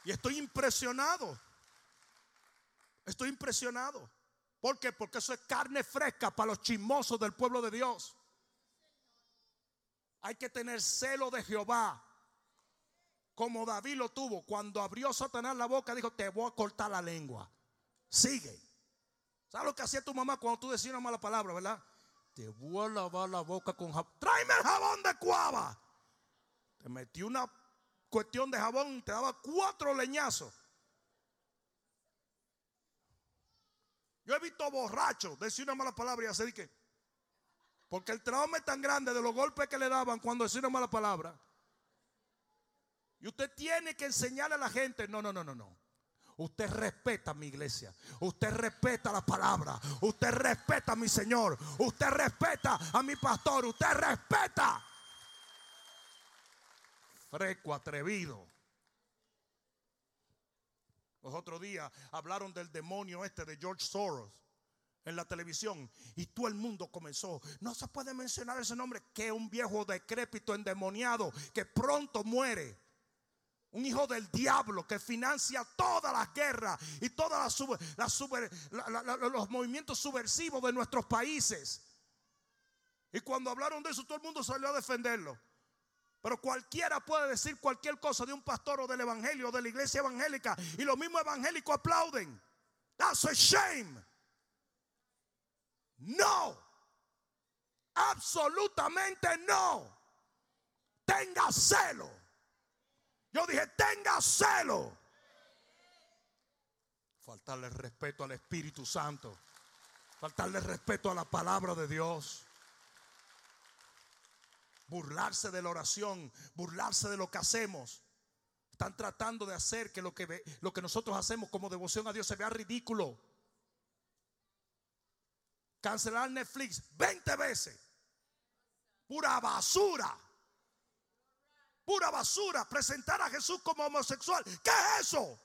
Y estoy impresionado. Estoy impresionado. ¿Por qué? Porque eso es carne fresca para los chismosos del pueblo de Dios. Hay que tener celo de Jehová. Como David lo tuvo. Cuando abrió Satanás la boca, dijo: Te voy a cortar la lengua. Sigue. ¿Sabes lo que hacía tu mamá cuando tú decías una mala palabra, verdad? Te voy a lavar la boca con jabón. Tráeme el jabón de cuava. Te metí una cuestión de jabón y te daba cuatro leñazos. Yo he visto borrachos decir una mala palabra y hacer que. Porque el trauma es tan grande de los golpes que le daban cuando decía una mala palabra. Y usted tiene que enseñarle a la gente, no, no, no, no, no. Usted respeta mi iglesia. Usted respeta la palabra. Usted respeta a mi Señor. Usted respeta a mi pastor. Usted respeta. Freco, atrevido. Los otros días hablaron del demonio este de George Soros en la televisión y todo el mundo comenzó. No se puede mencionar ese nombre, que un viejo decrépito endemoniado que pronto muere. Un hijo del diablo que financia todas las guerras y todos los movimientos subversivos de nuestros países. Y cuando hablaron de eso, todo el mundo salió a defenderlo. Pero cualquiera puede decir cualquier cosa de un pastor o del evangelio o de la iglesia evangélica y los mismos evangélicos aplauden. That's a shame. No. Absolutamente no. Tenga celo. Yo dije, tenga celo. Faltarle respeto al Espíritu Santo. Faltarle respeto a la palabra de Dios burlarse de la oración, burlarse de lo que hacemos. Están tratando de hacer que lo que, lo que nosotros hacemos como devoción a Dios se vea ridículo. Cancelar Netflix 20 veces. Pura basura. Pura basura. Presentar a Jesús como homosexual. ¿Qué es eso?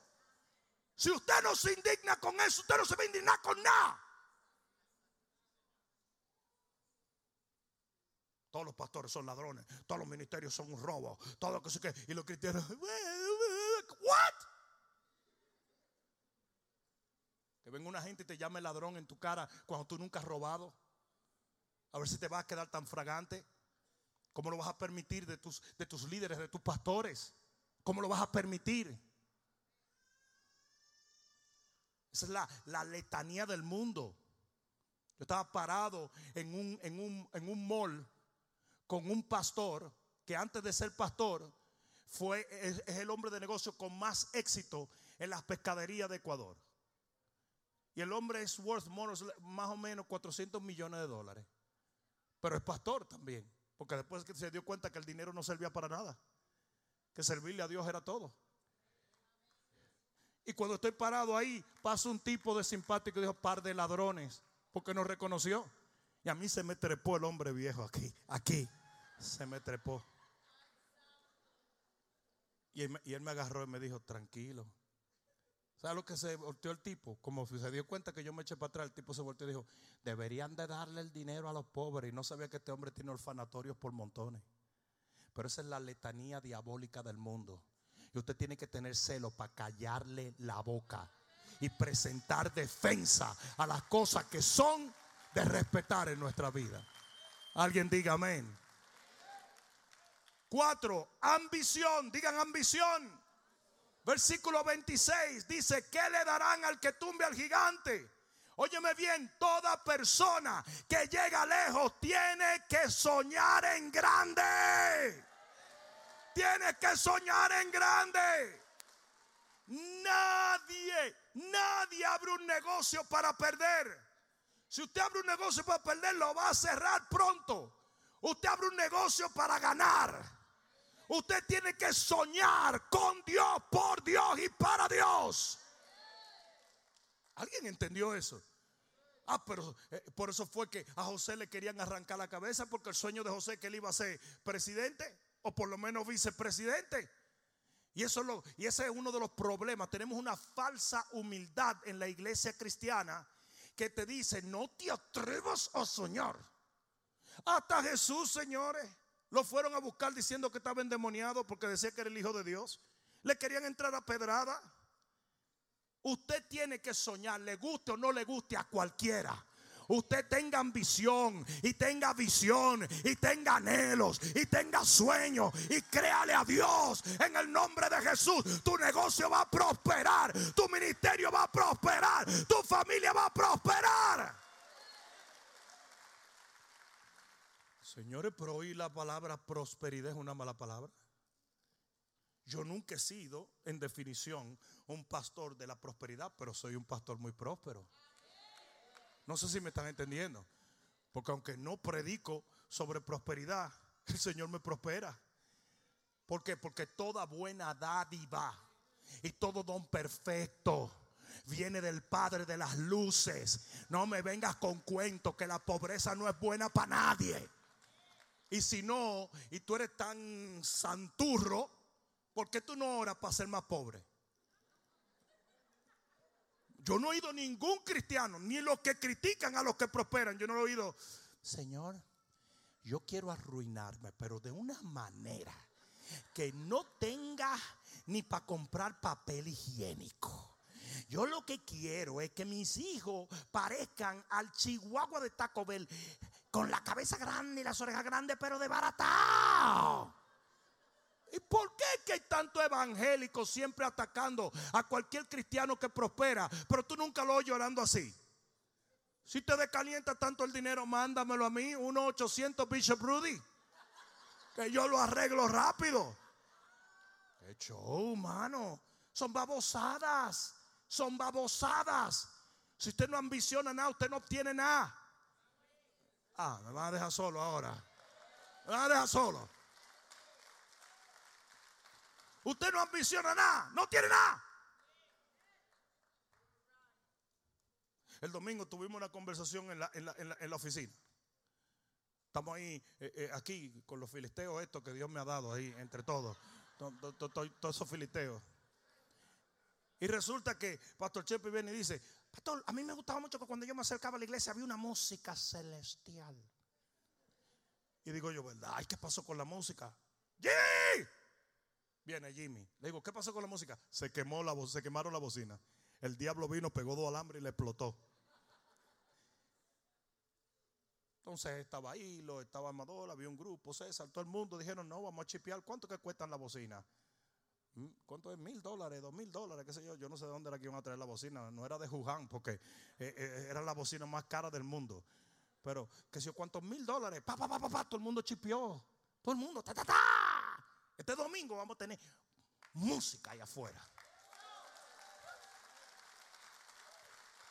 Si usted no se indigna con eso, usted no se va a indignar con nada. Todos los pastores son ladrones. Todos los ministerios son un robo. Todo lo que se que. Y los cristianos. [LAUGHS] ¿What? Que venga una gente y te llame ladrón en tu cara cuando tú nunca has robado. A ver si te vas a quedar tan fragante. ¿Cómo lo vas a permitir de tus, de tus líderes, de tus pastores? ¿Cómo lo vas a permitir? Esa es la, la letanía del mundo. Yo estaba parado en un, en un, en un mall con un pastor que antes de ser pastor fue, es, el hombre de negocio con más éxito en las pescaderías de Ecuador. Y el hombre es worth más o menos 400 millones de dólares. Pero es pastor también. Porque después que se dio cuenta que el dinero no servía para nada. Que servirle a Dios era todo. Y cuando estoy parado ahí, pasa un tipo de simpático y dijo, par de ladrones. Porque nos reconoció. Y a mí se me trepó el hombre viejo aquí, aquí. Se me trepó. Y él, me agarró y me dijo, tranquilo. ¿Sabes lo que se volteó el tipo? Como se dio cuenta que yo me eché para atrás, el tipo se volteó y dijo, deberían de darle el dinero a los pobres. Y no sabía que este hombre tiene orfanatorios por montones. Pero esa es la letanía diabólica del mundo. Y usted tiene que tener celo para callarle la boca y presentar defensa a las cosas que son de respetar en nuestra vida. Alguien diga amén. Cuatro, ambición. Digan ambición. Versículo 26 dice, ¿qué le darán al que tumbe al gigante? Óyeme bien, toda persona que llega lejos tiene que soñar en grande. Tiene que soñar en grande. Nadie, nadie abre un negocio para perder. Si usted abre un negocio para perder, lo va a cerrar pronto. Usted abre un negocio para ganar. Usted tiene que soñar con Dios, por Dios y para Dios. ¿Alguien entendió eso? Ah, pero eh, por eso fue que a José le querían arrancar la cabeza porque el sueño de José que él iba a ser presidente o por lo menos vicepresidente. Y eso lo, y ese es uno de los problemas. Tenemos una falsa humildad en la iglesia cristiana que te dice, "No te atrevas a soñar." Hasta Jesús, señores, lo fueron a buscar diciendo que estaba endemoniado porque decía que era el hijo de Dios. Le querían entrar a pedrada. Usted tiene que soñar, le guste o no le guste a cualquiera. Usted tenga ambición y tenga visión y tenga anhelos y tenga sueños y créale a Dios en el nombre de Jesús. Tu negocio va a prosperar, tu ministerio va a prosperar, tu familia va a prosperar. Señores, pero hoy la palabra prosperidad es una mala palabra. Yo nunca he sido, en definición, un pastor de la prosperidad, pero soy un pastor muy próspero. No sé si me están entendiendo. Porque aunque no predico sobre prosperidad, [LAUGHS] el Señor me prospera. ¿Por qué? Porque toda buena dádiva y todo don perfecto viene del Padre de las luces. No me vengas con cuentos que la pobreza no es buena para nadie. Y si no, y tú eres tan santurro, ¿por qué tú no oras para ser más pobre? Yo no he oído ningún cristiano, ni los que critican a los que prosperan. Yo no he oído, Señor, yo quiero arruinarme, pero de una manera que no tenga ni para comprar papel higiénico. Yo lo que quiero es que mis hijos parezcan al chihuahua de Taco Bell con la cabeza grande y las orejas grandes, pero de baratao. ¿Y por qué que hay tanto evangélico siempre atacando a cualquier cristiano que prospera, pero tú nunca lo oyes llorando así? Si te descalienta tanto el dinero, mándamelo a mí, 1-800 Bishop Rudy, que yo lo arreglo rápido. Qué show, mano. Son babosadas, son babosadas. Si usted no ambiciona nada, usted no obtiene nada. Ah, me van a dejar solo ahora. Me van a dejar solo. Usted no ambiciona nada, no tiene nada. El domingo tuvimos una conversación en la, oficina. Estamos ahí, eh, eh, aquí, con los filisteos estos que Dios me ha dado ahí, entre todos. Todos esos filisteos. Y resulta que Pastor Chepe viene y dice, Pastor, a mí me gustaba mucho que cuando yo me acercaba a la iglesia había una música celestial. Y digo yo, ¿verdad? Ay, ¿qué pasó con la música? ¡Jimmy! Viene Jimmy. Le digo, ¿qué pasó con la música? Se quemó la se quemaron la bocina. El diablo vino, pegó dos alambres y le explotó. Entonces estaba ahí, lo estaba Amador, había un grupo, César, todo el mundo dijeron, no, vamos a chipear. ¿Cuánto que cuestan la bocina? Mm, ¿Cuánto es? Mil dólares, dos mil dólares, qué sé yo. Yo no sé de dónde era que iban a traer la bocina. No era de Wuhan, porque eh, eh, era la bocina más cara del mundo. Pero, qué sé yo, ¿cuántos mil dólares? Pa, pa, pa, pa, pa, todo el mundo chipió. Todo el mundo, ta, ta, ta. Este domingo vamos a tener música allá afuera.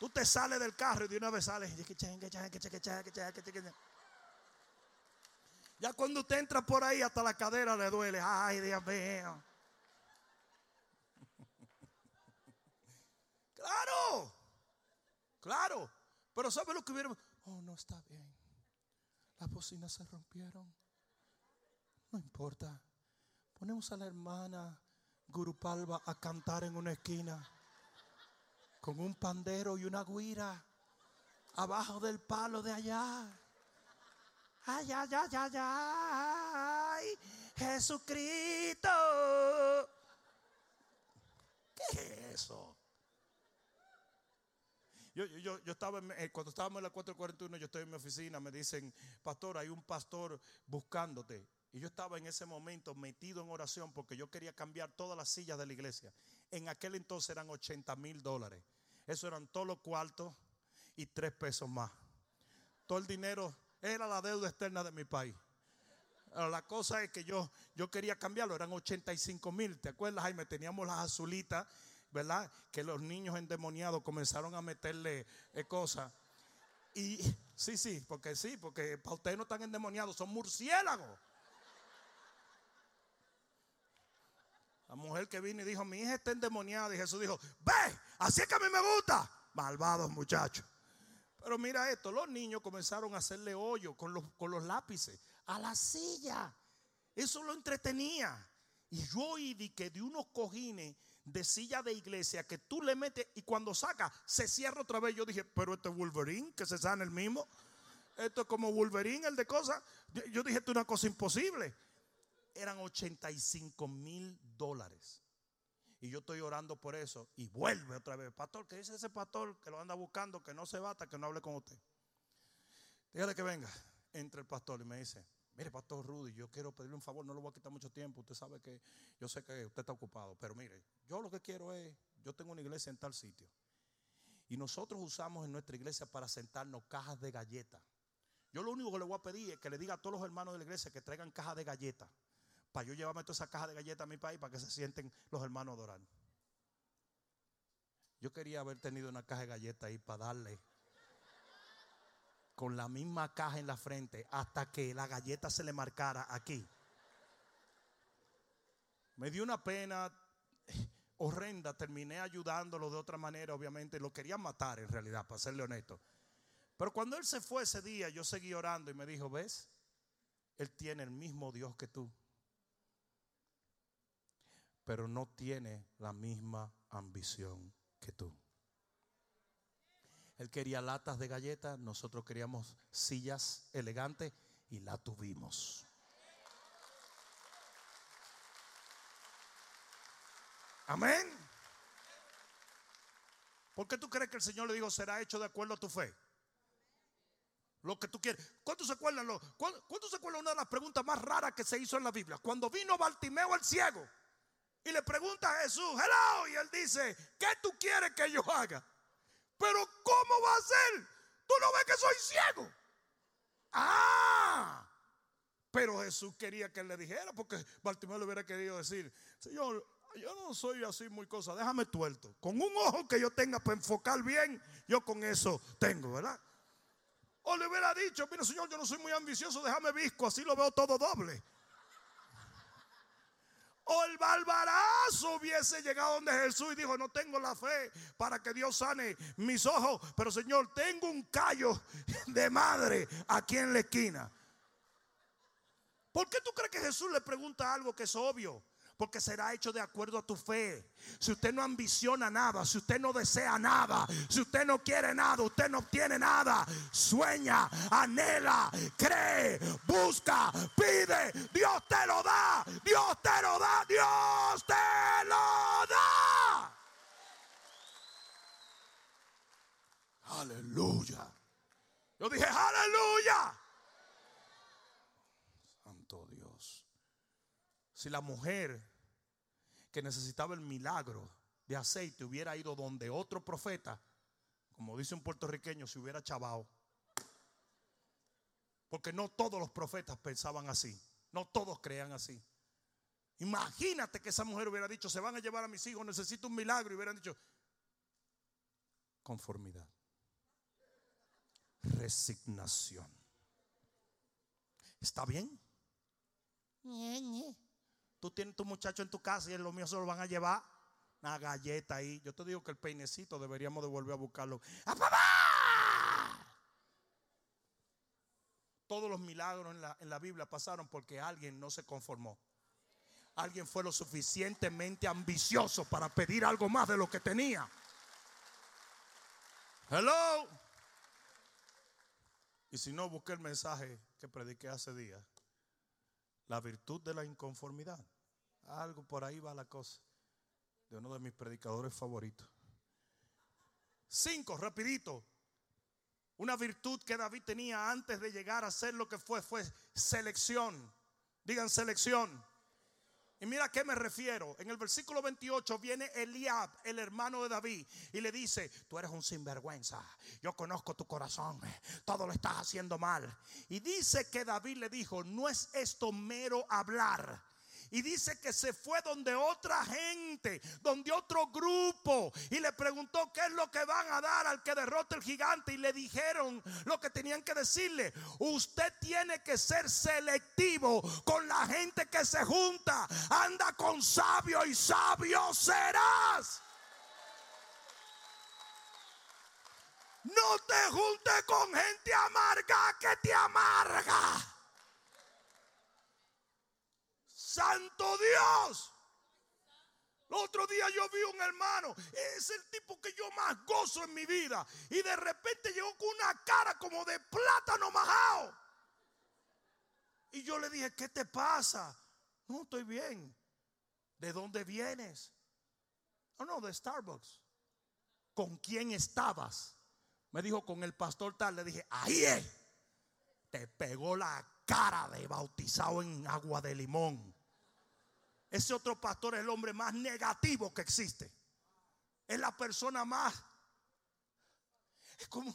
Tú te sales del carro y de una vez sales. Ya cuando usted entra por ahí hasta la cadera le duele. Ay, Dios mío. Claro. Claro. Pero ¿sabe lo que vieron? Oh, no está bien. Las bocinas se rompieron. No importa. Ponemos a la hermana Gurupalva a cantar en una esquina con un pandero y una guira abajo del palo de allá. Ay, ay, ay, ay, ay, Jesucristo. ¿Qué es eso? Yo, yo, yo estaba, eh, cuando estábamos en la 441, yo estoy en mi oficina, me dicen, pastor, hay un pastor buscándote. Y yo estaba en ese momento metido en oración porque yo quería cambiar todas las sillas de la iglesia. En aquel entonces eran 80 mil dólares. Eso eran todos los cuartos y tres pesos más. Todo el dinero era la deuda externa de mi país. la cosa es que yo, yo quería cambiarlo, eran 85 mil. ¿Te acuerdas, Jaime? Teníamos las azulitas, ¿verdad? Que los niños endemoniados comenzaron a meterle eh, cosas. Y sí, sí, porque sí, porque para ustedes no están endemoniados, son murciélagos. La mujer que vino y dijo, mi hija está endemoniada. Y Jesús dijo, ve, así es que a mí me gusta. Malvados muchachos. Pero mira esto, los niños comenzaron a hacerle hoyo con los, con los lápices a la silla. Eso lo entretenía. Y yo oí que de unos cojines de silla de iglesia que tú le metes y cuando saca se cierra otra vez. Yo dije, pero este es Wolverine, que se sana el mismo. Esto es como Wolverine, el de cosas. Yo dije, esto es una cosa imposible eran 85 mil dólares. Y yo estoy orando por eso. Y vuelve otra vez. Pastor, ¿qué dice ese pastor que lo anda buscando? Que no se bata, que no hable con usted. Dígale que venga. Entra el pastor y me dice, mire, pastor Rudy, yo quiero pedirle un favor, no lo voy a quitar mucho tiempo. Usted sabe que yo sé que usted está ocupado. Pero mire, yo lo que quiero es, yo tengo una iglesia en tal sitio. Y nosotros usamos en nuestra iglesia para sentarnos cajas de galletas. Yo lo único que le voy a pedir es que le diga a todos los hermanos de la iglesia que traigan cajas de galletas para yo llevarme toda esa caja de galletas a mi país para que se sienten los hermanos adorando. Yo quería haber tenido una caja de galletas ahí para darle con la misma caja en la frente hasta que la galleta se le marcara aquí. Me dio una pena [LAUGHS] horrenda, terminé ayudándolo de otra manera, obviamente lo quería matar en realidad, para serle honesto. Pero cuando él se fue ese día, yo seguí orando y me dijo, ¿ves? Él tiene el mismo Dios que tú pero no tiene la misma ambición que tú. Él quería latas de galletas, nosotros queríamos sillas elegantes y la tuvimos. Amén. ¿Por qué tú crees que el Señor le dijo será hecho de acuerdo a tu fe? lo que tú quieres. ¿Cuántos se acuerdan? ¿Cuántos se acuerdan una de las preguntas más raras que se hizo en la Biblia? Cuando vino Bartimeo el ciego y le pregunta a Jesús, hello, y él dice, ¿qué tú quieres que yo haga? Pero ¿cómo va a ser? Tú no ves que soy ciego. Ah, pero Jesús quería que le dijera, porque Bartimeo le hubiera querido decir, Señor, yo no soy así muy cosa, déjame tuerto. Con un ojo que yo tenga para enfocar bien, yo con eso tengo, ¿verdad? O le hubiera dicho, mira Señor, yo no soy muy ambicioso, déjame visco, así lo veo todo doble. O el barbarazo hubiese llegado donde Jesús y dijo, no tengo la fe para que Dios sane mis ojos, pero Señor, tengo un callo de madre aquí en la esquina. ¿Por qué tú crees que Jesús le pregunta algo que es obvio? Porque será hecho de acuerdo a tu fe. Si usted no ambiciona nada, si usted no desea nada, si usted no quiere nada, usted no obtiene nada, sueña, anhela, cree, busca, pide, Dios te lo da, Dios te lo da, Dios te lo da. Aleluya. Yo dije, aleluya. Si la mujer que necesitaba el milagro de aceite hubiera ido donde otro profeta, como dice un puertorriqueño, se hubiera chavado. Porque no todos los profetas pensaban así. No todos creían así. Imagínate que esa mujer hubiera dicho, se van a llevar a mis hijos, necesito un milagro. Y hubieran dicho, conformidad. Resignación. ¿Está bien? Tú tienes tu muchacho en tu casa y los míos se lo van a llevar. Una galleta ahí. Yo te digo que el peinecito deberíamos de volver a buscarlo. ¡A! Todos los milagros en la, en la Biblia pasaron porque alguien no se conformó. Alguien fue lo suficientemente ambicioso para pedir algo más de lo que tenía. Hello. Y si no, busqué el mensaje que prediqué hace días. La virtud de la inconformidad. Algo por ahí va la cosa. De uno de mis predicadores favoritos. Cinco, rapidito. Una virtud que David tenía antes de llegar a ser lo que fue, fue selección. Digan selección. Y mira a qué me refiero. En el versículo 28 viene Eliab, el hermano de David, y le dice, tú eres un sinvergüenza. Yo conozco tu corazón. Todo lo estás haciendo mal. Y dice que David le dijo, no es esto mero hablar y dice que se fue donde otra gente, donde otro grupo. Y le preguntó qué es lo que van a dar al que derrote el gigante. Y le dijeron lo que tenían que decirle. Usted tiene que ser selectivo con la gente que se junta. Anda con sabio y sabio serás. No te juntes con gente amarga que te amarga. Santo Dios. El otro día yo vi un hermano, es el tipo que yo más gozo en mi vida. Y de repente llegó con una cara como de plátano majao. Y yo le dije, ¿qué te pasa? No, estoy bien. ¿De dónde vienes? Oh, no, de Starbucks. ¿Con quién estabas? Me dijo, con el pastor tal. Le dije, ahí es. Te pegó la cara de bautizado en agua de limón. Ese otro pastor es el hombre más negativo que existe. Es la persona más... Es como,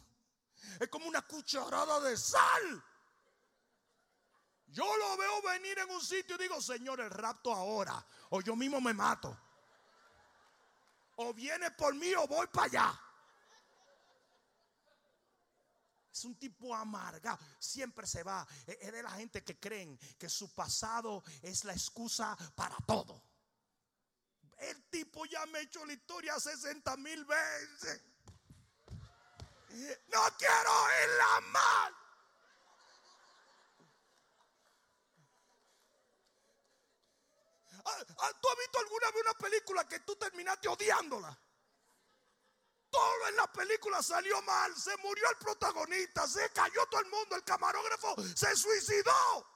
es como una cucharada de sal. Yo lo veo venir en un sitio y digo, Señor, el rapto ahora. O yo mismo me mato. O viene por mí o voy para allá. Es un tipo amargado. Siempre se va. Es de la gente que creen que su pasado es la excusa para todo. El tipo ya me hecho la historia 60 mil veces. No quiero la mal. Ah, ah, ¿Tú has visto alguna vez una película que tú terminaste odiándola? Todo en la película salió mal. Se murió el protagonista. Se cayó todo el mundo. El camarógrafo se suicidó.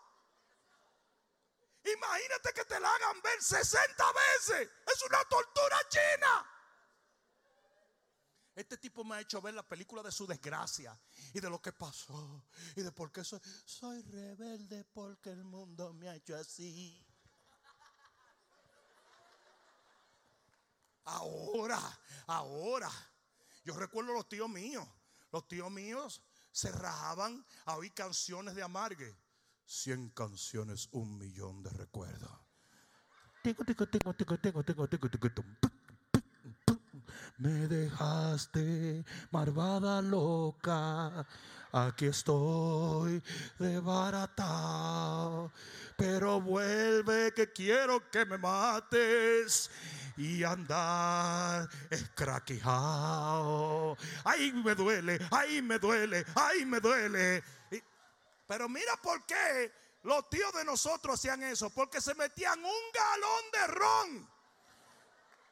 Imagínate que te la hagan ver 60 veces. Es una tortura china. Este tipo me ha hecho ver la película de su desgracia y de lo que pasó y de por qué soy, soy rebelde porque el mundo me ha hecho así. Ahora, ahora, yo recuerdo los tíos míos, los tíos míos se rajaban a oír canciones de amargue. Cien canciones, un millón de recuerdos. Me dejaste, marvada loca. Aquí estoy desbaratado. Pero vuelve que quiero que me mates y andar escraquejado. Ay, me duele, ay, me duele, ay, me duele. pero mira por qué los tíos de nosotros hacían eso. Porque se metían un galón de ron.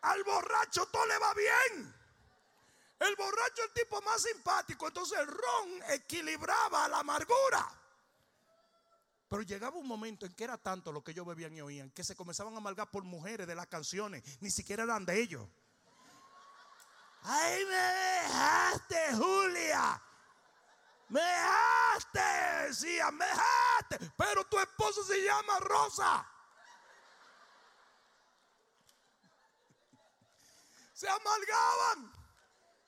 Al borracho todo le va bien. El borracho es el tipo más simpático. Entonces el ron equilibraba la amargura. Pero llegaba un momento en que era tanto lo que ellos bebían y oían que se comenzaban a amargar por mujeres de las canciones, ni siquiera eran de ellos. ¡Ay, me dejaste, Julia! ¡Me dejaste! Decía, ¡me dejaste! Pero tu esposo se llama Rosa. Se amargaban.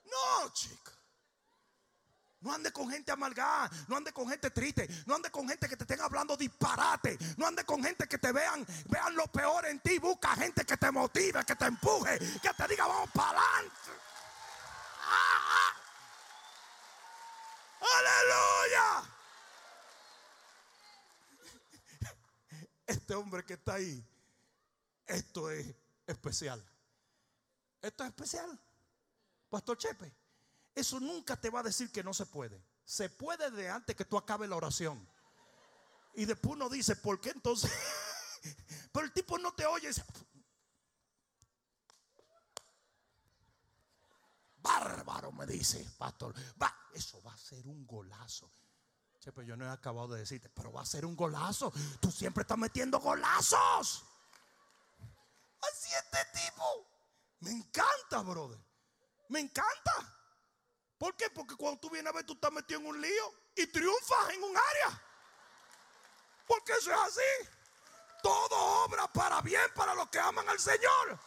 No, chicos. No ande con gente amargada, no ande con gente triste, no ande con gente que te estén hablando disparate, no ande con gente que te vean, vean lo peor en ti, busca gente que te motive, que te empuje, que te diga vamos para adelante. ¡Ah, aleluya Este hombre que está ahí, esto es especial. Esto es especial. Pastor Chepe. Eso nunca te va a decir que no se puede. Se puede de antes que tú acabes la oración. Y después uno dice, ¿por qué entonces? [LAUGHS] Pero el tipo no te oye. Bárbaro, me dice, pastor. Eso va a ser un golazo. Che, pero yo no he acabado de decirte, pero va a ser un golazo. Tú siempre estás metiendo golazos. Así este tipo. Me encanta, brother. Me encanta. ¿Por qué? Porque cuando tú vienes a ver, tú estás metido en un lío y triunfas en un área. Porque eso es así. Todo obra para bien para los que aman al Señor.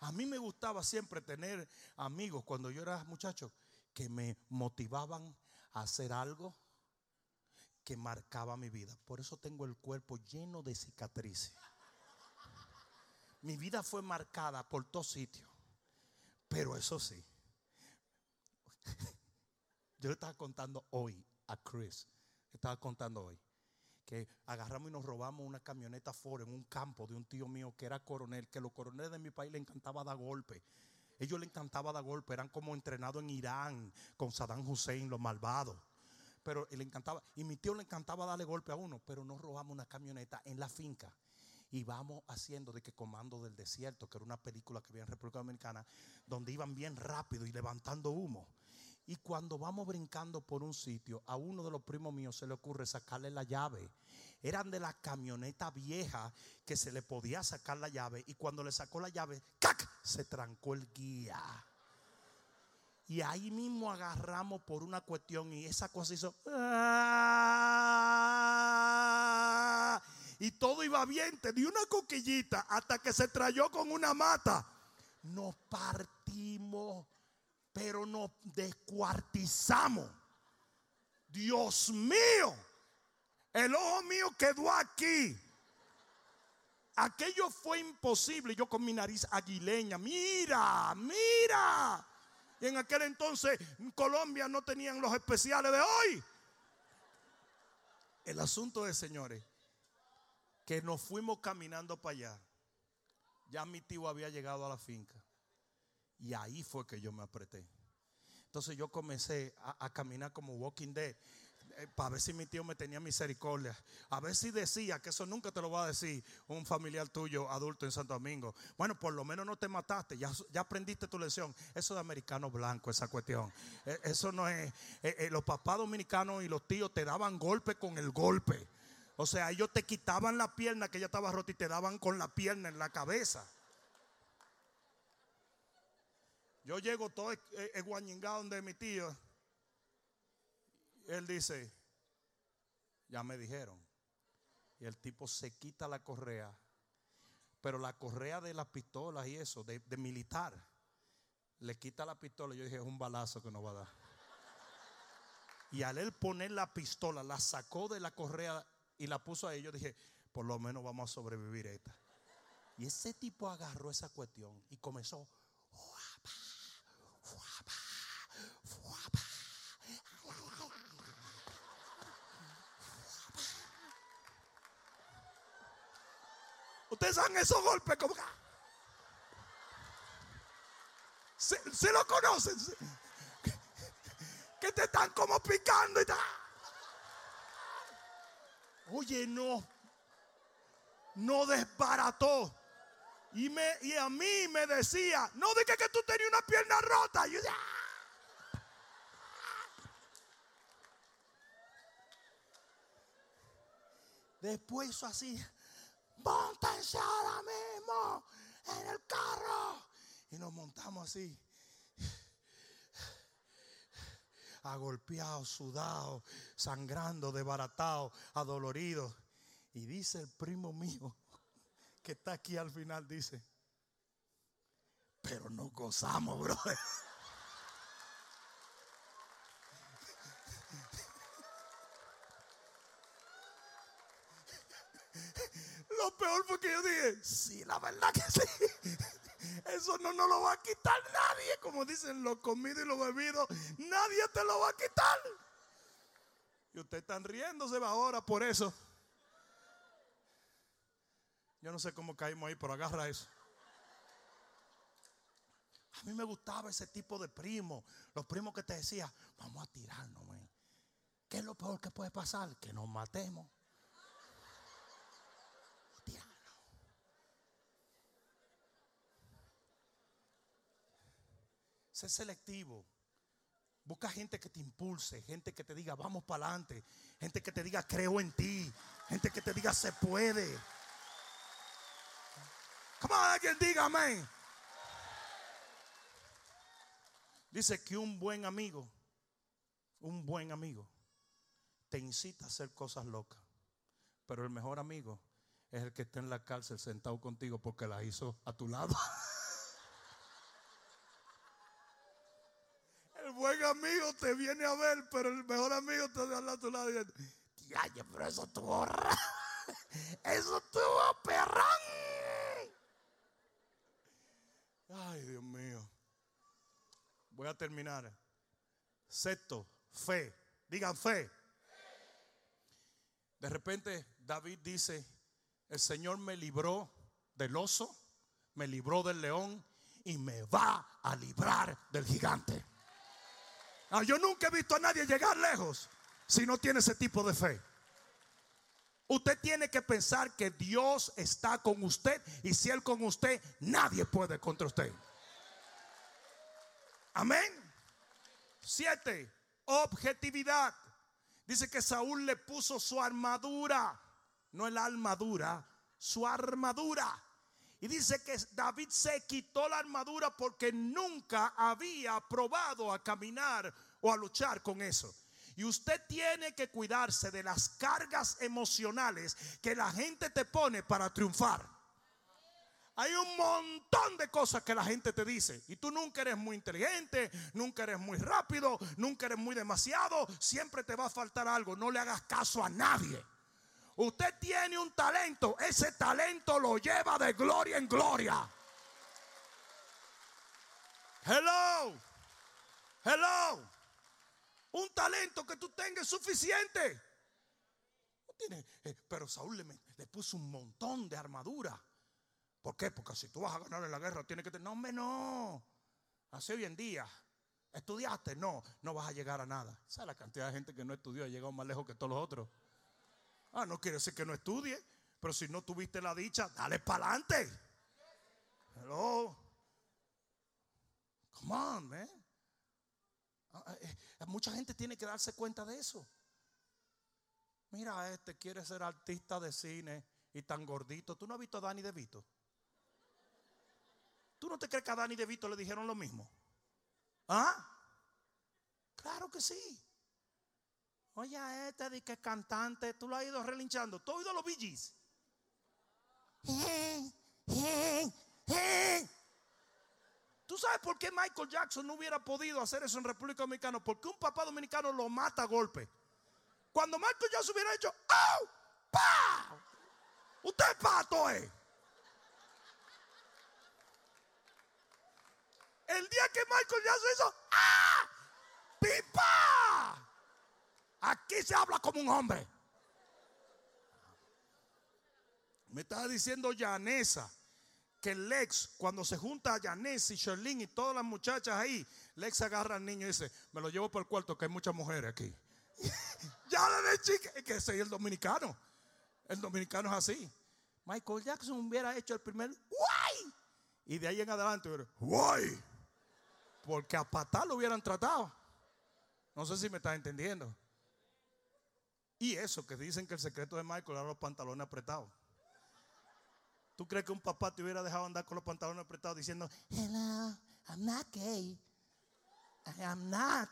A mí me gustaba siempre tener amigos cuando yo era muchacho que me motivaban a hacer algo que marcaba mi vida. Por eso tengo el cuerpo lleno de cicatrices. Mi vida fue marcada por todos sitios. Pero eso sí, [LAUGHS] yo le estaba contando hoy a Chris, estaba contando hoy, que agarramos y nos robamos una camioneta Ford en un campo de un tío mío que era coronel, que los coroneles de mi país le encantaba dar golpe. Ellos le encantaba dar golpe, eran como entrenados en Irán con Saddam Hussein, los malvados. Pero le encantaba, y mi tío le encantaba darle golpe a uno, pero nos robamos una camioneta en la finca y vamos haciendo de que Comando del Desierto, que era una película que había en República Dominicana, donde iban bien rápido y levantando humo. Y cuando vamos brincando por un sitio, a uno de los primos míos se le ocurre sacarle la llave. Eran de la camioneta vieja que se le podía sacar la llave. Y cuando le sacó la llave, ¡cac! Se trancó el guía. Y ahí mismo agarramos por una cuestión y esa cosa hizo. ¡ah! y todo iba bien. Te una coquillita hasta que se trayó con una mata. Nos partimos, pero nos descuartizamos. Dios mío, el ojo mío quedó aquí. Aquello fue imposible. Yo con mi nariz aguileña, mira, mira. Y en aquel entonces en Colombia no tenían los especiales de hoy. El asunto es, señores, que nos fuimos caminando para allá. Ya mi tío había llegado a la finca. Y ahí fue que yo me apreté. Entonces yo comencé a, caminar como Walking Dead. Eh, para ver si mi tío me tenía misericordia. A ver si decía, que eso nunca te lo va a decir un familiar tuyo adulto en Santo Domingo. Bueno, por lo menos no te mataste, ya, aprendiste tu lección. Eso de americano blanco, esa cuestión. Eh, eso no es. Eh, los papás dominicanos y los tíos te daban golpe con el golpe. O sea, ellos te quitaban la pierna que ya estaba rota y te daban con la pierna en la cabeza. Yo llego todo guañingado donde mi tío. Él dice, ya me dijeron. Y el tipo se quita la correa. Pero la correa de las pistolas y eso, de, militar, le quita la pistola. Yo dije, es un balazo que no va a dar. Y al él poner la pistola, la sacó de la correa y la puso ahí. Yo dije, por lo menos vamos a sobrevivir esta. Y ese tipo agarró esa cuestión y comenzó. Ustedes dan esos golpes como que. Se, lo conocen. Que te están como picando y tal. Oye, no. No desbarató. Y, me, y a mí me decía, no dije que tú tenías una pierna rota. Y yo, Después así, montense ahora mismo en el carro. Y nos montamos así. Agolpeados, sudados, sangrando, desbaratados, adoloridos. Y dice el primo mío, que está aquí al final, dice, pero no gozamos, brother. Lo peor fue que yo dije, sí, la verdad que sí. [LAUGHS] Eso no nos lo va a quitar nadie. Como dicen, lo comido y lo bebido, nadie te lo va a quitar. Y ustedes están riéndose ahora por eso. Yo no sé cómo caímos ahí, pero agarra eso. A mí me gustaba ese tipo de primo. Los primos que te decían, vamos a tirarnos, ¿Qué es lo peor que puede pasar? Que nos matemos. Sé selectivo. Busca gente que te impulse, gente que te diga vamos para adelante, gente que te diga creo en ti, gente que te diga se puede. Como alguien diga amén. Dice que un buen amigo, un buen amigo, te incita a hacer cosas locas. Pero el mejor amigo es el que está en la cárcel sentado contigo porque la hizo a tu lado. [LAUGHS] buen te viene a ver, pero el mejor amigo te da a tu lado y dice, pero eso estuvo [LAUGHS] Eso estuvo perrón. Ay, Dios mío. Voy a terminar. Sexto, fe. Digan fe. De repente David dice, el Señor me libró del oso, me libró del león y me va a librar del gigante. Ah, yo nunca he visto a nadie llegar lejos si no tiene ese tipo de fe. Usted tiene que pensar que Dios está con usted y si Él con usted, nadie puede contra usted. Amén. Siete, objetividad. Dice que Saúl le puso su armadura, no la armadura, su armadura. Y dice que David se quitó la armadura porque nunca había probado a caminar o a luchar con eso. Y usted tiene que cuidarse de las cargas emocionales que la gente te pone para triunfar. Hay un montón de cosas que la gente te dice. Y tú nunca eres muy inteligente, nunca eres muy rápido, nunca eres muy demasiado. Siempre te va a faltar algo. No le hagas caso a nadie. Usted tiene un talento, ese talento lo lleva de gloria en gloria. Hello, hello. Un talento que tú tengas suficiente. Eh, pero Saúl le, puso un montón de armadura. ¿Por qué? Porque si tú vas a ganar en la guerra, tienes que tener. No, hombre, no. Así hoy en día. ¿Estudiaste? No, no vas a llegar a nada. ¿Sabes la cantidad de gente que no estudió ha llegado más lejos que todos los otros? Ah, no quiere decir que no estudie, pero si no tuviste la dicha, dale para adelante. Hello. Come on, man. Ah, eh, eh, mucha gente tiene que darse cuenta de eso. Mira, este quiere ser artista de cine y tan gordito. ¿Tú no has visto a Danny DeVito? ¿Tú no te crees que a Danny DeVito le dijeron lo mismo? ¿Ah? Claro que sí. Oye, este de que cantante, tú lo has ido relinchando. ¿Tú has oído los BGs? ¿Tú sabes por qué Michael Jackson no hubiera podido hacer eso en República Dominicana? Porque un papá dominicano lo mata a golpe. Cuando Michael Jackson hubiera hecho, ¡au! ¡Pau! Usted es pato, eh. El día que Michael Jackson hizo, ¡ah! ¡Pipa! Aquí se habla como un hombre. Me estaba diciendo Yanesa que Lex, cuando se junta a Yanes y Sherlyn y todas las muchachas ahí, Lex agarra al niño y dice: Me lo llevo por el cuarto, que hay muchas mujeres aquí. [LAUGHS] ya de chica, es que soy el dominicano. El dominicano es así. Michael Jackson hubiera hecho el primer guay. Y de ahí en adelante hubiera guay. Porque a patar lo hubieran tratado. No sé si me estás entendiendo. Y eso que dicen que el secreto de Michael era los pantalones apretados. ¿Tú crees que un papá te hubiera dejado andar con los pantalones apretados diciendo, hello, I'm not gay. I am not.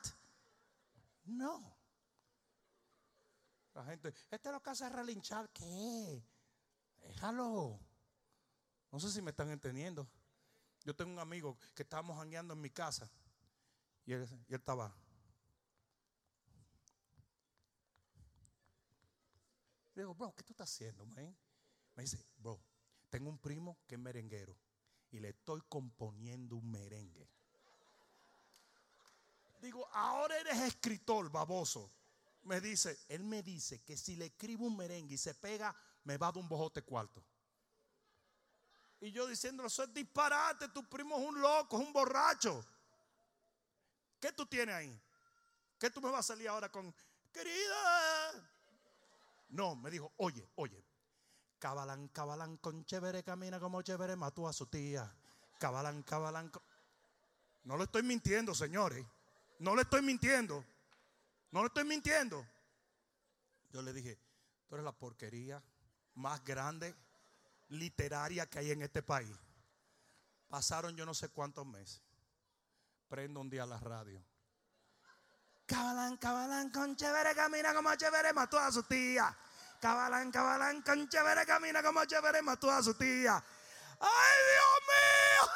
No. La gente, este lo que hace es relinchar. ¿Qué? Déjalo. No sé si me están entendiendo. Yo tengo un amigo que estábamos jangueando en mi casa. Y él, y él estaba. Le digo, bro, ¿qué tú estás haciendo, man? Me dice, bro, tengo un primo que es merenguero y le estoy componiendo un merengue. Digo, ahora eres escritor, baboso. Me dice, él me dice que si le escribo un merengue y se pega, me va a dar un bojote cuarto. Y yo diciéndolo, eso es disparate, tu primo es un loco, es un borracho. ¿Qué tú tienes ahí? ¿Qué tú me vas a salir ahora con, querida? No, me dijo, oye, oye, Cabalán, cabalán, con chévere camina como chévere mató a su tía. Cabalán, cabalán. No le estoy mintiendo, señores. No le estoy mintiendo. No le estoy mintiendo. Yo le dije, tú eres la porquería más grande literaria que hay en este país. Pasaron yo no sé cuántos meses. Prendo un día la radio. Cabalán, cabalán, con chévere camina como chévere mató a su tía. Cabalán, cabalán, con chévere camina como chévere mató a su tía. ¡Ay, Dios mío!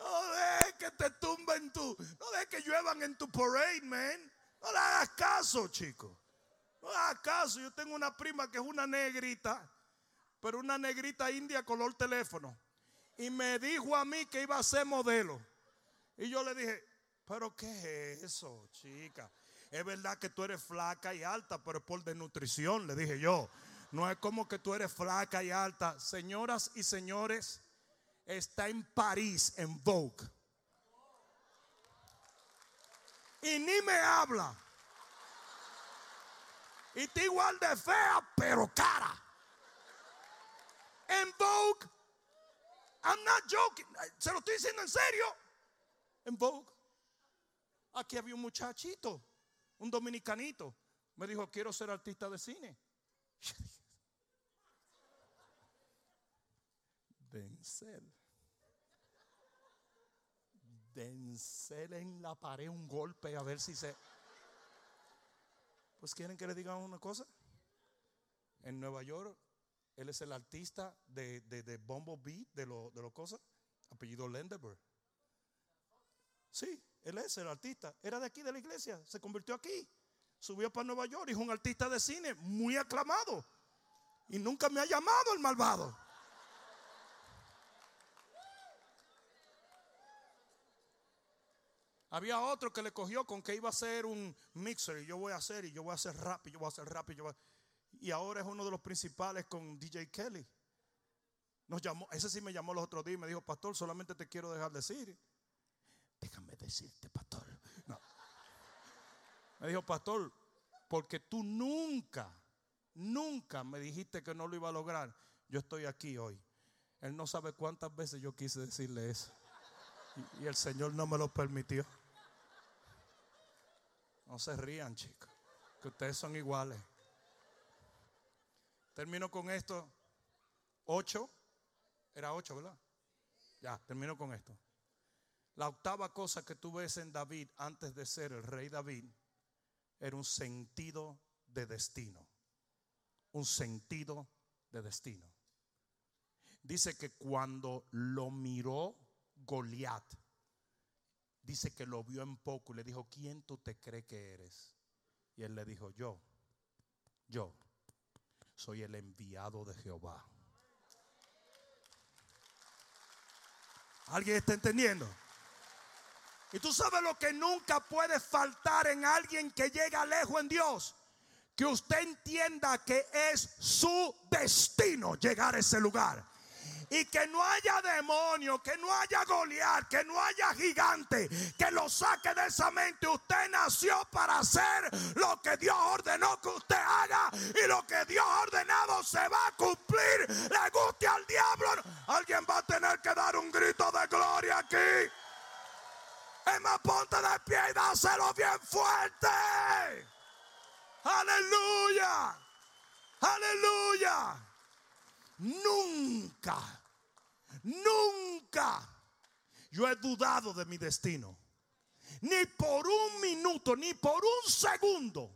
No dejes que te tumben tu, no dejes que lluevan en tu parade, man. No le hagas caso, chico. No le hagas caso. Yo tengo una prima que es una negrita, pero una negrita india color teléfono. Y me dijo a mí que iba a ser modelo. Y yo le dije, pero ¿qué es eso, chica? Es verdad que tú eres flaca y alta, pero es por desnutrición, le dije yo. No es como que tú eres flaca y alta. Señoras y señores, está en París, en Vogue. Y ni me habla. Y está igual de fea, pero cara. En Vogue, I'm not joking. Se lo estoy diciendo en serio. En Vogue. Aquí había un muchachito, un dominicanito. Me dijo, quiero ser artista de cine. [LAUGHS] Denzel. Denzel en la pared un golpe a ver si se... Pues quieren que le diga una cosa. En Nueva York, él es el artista de, de, de Bumblebee, de los de lo cosas, apellido Lendeberg. Sí, él es el artista. Era de aquí, de la iglesia. Se convirtió aquí. Subió para Nueva York y es un artista de cine muy aclamado. Y nunca me ha llamado el malvado. Había otro que le cogió con que iba a hacer un mixer y yo voy a hacer y yo voy a hacer rap y yo voy a hacer rap y yo Y ahora es uno de los principales con DJ Kelly. Nos llamó, ese sí me llamó los otros días y me dijo, pastor, solamente te quiero dejar decir Déjame decirte, pastor. Me dijo, pastor, porque tú nunca, nunca me dijiste que no lo iba a lograr. Yo estoy aquí hoy. Él no sabe cuántas veces yo quise decirle eso. Y, y el Señor no me lo permitió. No se rían, chicos, que ustedes son iguales. Termino con esto. Ocho. Era ocho, ¿verdad? Ya, termino con esto. La octava cosa que tú ves en David antes de ser el rey David era un sentido de destino. Un sentido de destino. Dice que cuando lo miró Goliat, dice que lo vio en poco y le dijo, ¿quién tú te crees que eres? Y él le dijo, yo, yo soy el enviado de Jehová. ¿Alguien está entendiendo? Y tú sabes lo que nunca puede faltar en alguien que llega lejos en Dios. Que usted entienda que es su destino llegar a ese lugar. Y que no haya demonio, que no haya Goliat, que no haya gigante que lo saque de esa mente. Usted nació para hacer lo que Dios ordenó que usted haga. Y lo que Dios ha ordenado se va a cumplir. Le guste al diablo. Alguien va a tener que dar un grito de gloria aquí. Es más, ponte de pie y dáselo bien fuerte. Aleluya. Aleluya. Nunca Nunca yo he dudado de mi destino. Ni por un minuto, ni por un segundo.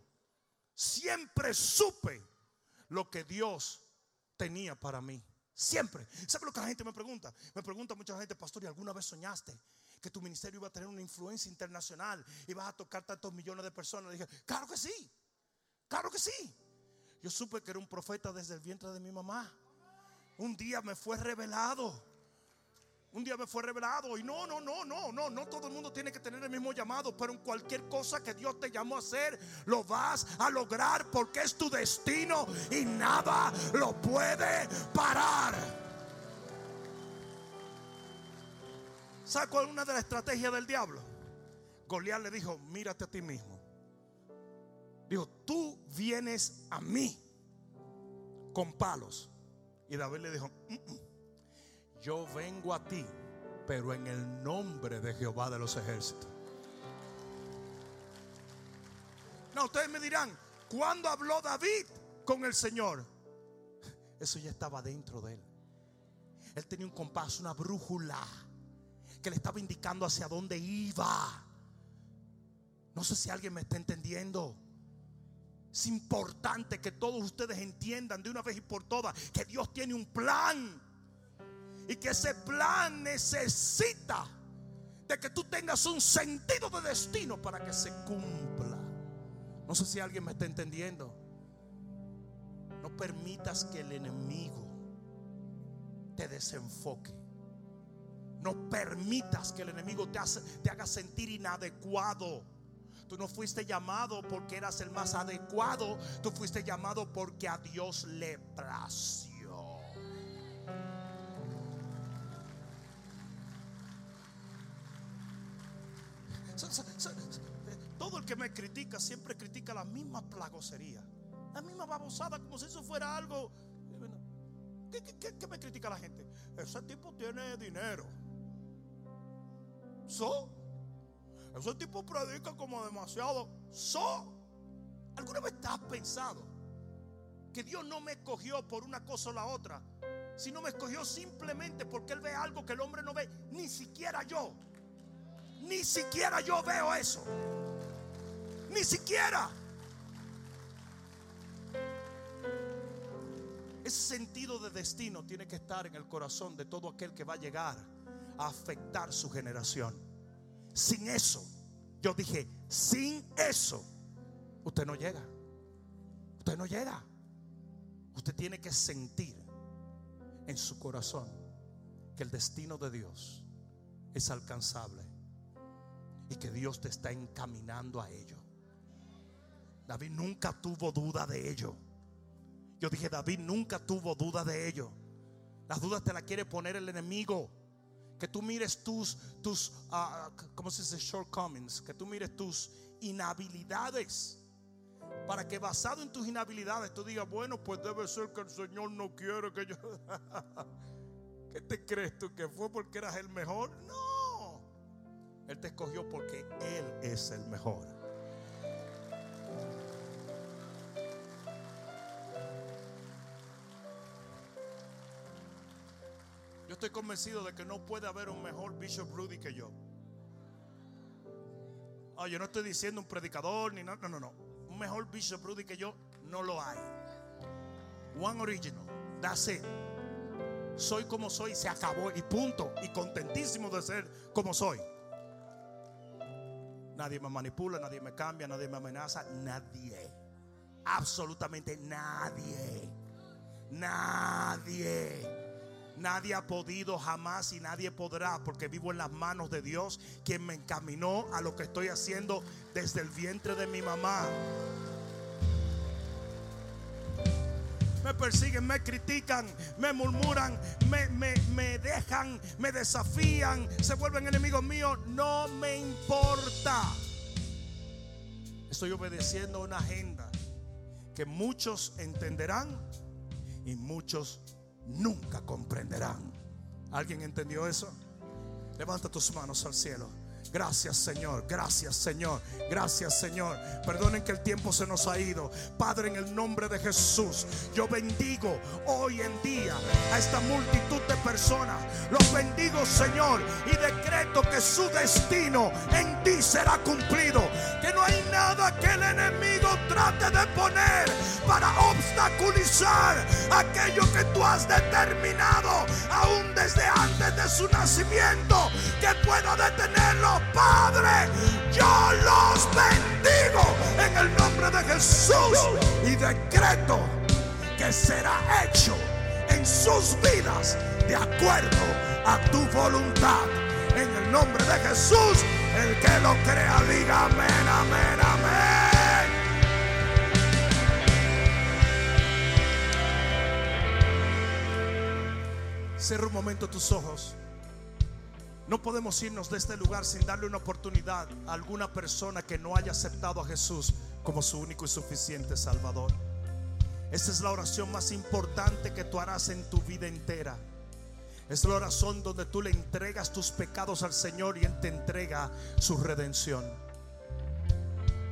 Siempre supe lo que Dios tenía para mí. Siempre. ¿Sabe lo que la gente me pregunta? Me pregunta mucha gente, pastor, ¿y alguna vez soñaste que tu ministerio iba a tener una influencia internacional y vas a tocar tantos millones de personas? Le dije, claro que sí. Claro que sí. Yo supe que era un profeta desde el vientre de mi mamá. Un día me fue revelado un día me fue revelado y no, no, no, no, no, no todo el mundo tiene que tener el mismo llamado, pero en cualquier cosa que Dios te llamó a hacer, lo vas a lograr porque es tu destino y nada lo puede parar. ¿Sabes cuál es una de las estrategias del diablo? Goliat le dijo, mírate a ti mismo. Dijo, tú vienes a mí con palos. Y David le dijo, mm, mm, yo vengo a ti, pero en el nombre de Jehová de los ejércitos. No, ustedes me dirán, ¿cuándo habló David con el Señor? Eso ya estaba dentro de él. Él tenía un compás, una brújula que le estaba indicando hacia dónde iba. No sé si alguien me está entendiendo. Es importante que todos ustedes entiendan de una vez y por todas que Dios tiene un plan. Y que ese plan necesita de que tú tengas un sentido de destino para que se cumpla. No sé si alguien me está entendiendo. No permitas que el enemigo te desenfoque. No permitas que el enemigo te, haga sentir inadecuado. Tú no fuiste llamado porque eras el más adecuado. Tú fuiste llamado porque a Dios le plació. Todo el que me critica siempre critica la misma plagosería, la misma babosada, como si eso fuera algo. ¿Qué, me critica la gente? Ese tipo tiene dinero. So, ese tipo predica como demasiado. So, ¿alguna vez te has pensado que Dios no me escogió por una cosa o la otra? Sino me escogió simplemente porque Él ve algo que el hombre no ve, ni siquiera yo. Ni siquiera yo veo eso. Ni siquiera. Ese sentido de destino tiene que estar en el corazón de todo aquel que va a llegar a afectar su generación. Sin eso, yo dije, sin eso, usted no llega. Usted no llega. Usted tiene que sentir en su corazón que el destino de Dios es alcanzable y que Dios te está encaminando a ello. David nunca tuvo duda de ello. Yo dije, David nunca tuvo duda de ello. Las dudas te las quiere poner el enemigo. Que tú mires tus, tus, uh, ¿cómo se dice? Shortcomings. Que tú mires tus inhabilidades. Para que basado en tus inhabilidades tú digas, bueno, pues debe ser que el Señor no quiere que yo... [LAUGHS] ¿Qué te crees tú? ¿Que fue porque eras el mejor? No. Él te escogió porque Él es el mejor. Estoy convencido de que no puede haber un mejor Bishop Rudy que yo. Oh, yo no estoy diciendo un predicador ni nada. No, no, no. Un mejor Bishop Rudy que yo no lo hay. One original. That's. Soy como soy, se acabó y punto. Y contentísimo de ser como soy. Nadie me manipula, nadie me cambia, nadie me amenaza, nadie. Absolutamente nadie. Nadie. Nadie ha podido jamás y nadie podrá porque vivo en las manos de Dios, quien me encaminó a lo que estoy haciendo desde el vientre de mi mamá. me persiguen, me critican, me murmuran, me, me, dejan, me desafían, se vuelven enemigos míos, no me importa. Estoy obedeciendo una agenda que muchos entenderán y muchos nunca comprenderán. ¿Alguien entendió eso? Levanta tus manos al cielo. Gracias Señor, gracias Señor, gracias Señor. Perdonen que el tiempo se nos ha ido. Padre, en el nombre de Jesús, yo bendigo hoy en día a esta multitud de personas. Los bendigo Señor y decreto que su destino en ti será cumplido. Que no hay nada que el enemigo trate de poner para obstaculizar aquello que tú has determinado aún desde antes de su nacimiento. Que pueda detenerlo Padre, yo los bendigo en el nombre de Jesús y decreto que será hecho en sus vidas de acuerdo a tu voluntad. En el nombre de Jesús, el que lo crea, diga amén, amén, amén. Cierra un momento tus ojos. No podemos irnos de este lugar sin darle una oportunidad a alguna persona que no haya aceptado a Jesús como su único y suficiente Salvador. Esta es la oración más importante que tú harás en tu vida entera. Es la oración donde tú le entregas tus pecados al Señor y Él te entrega su redención.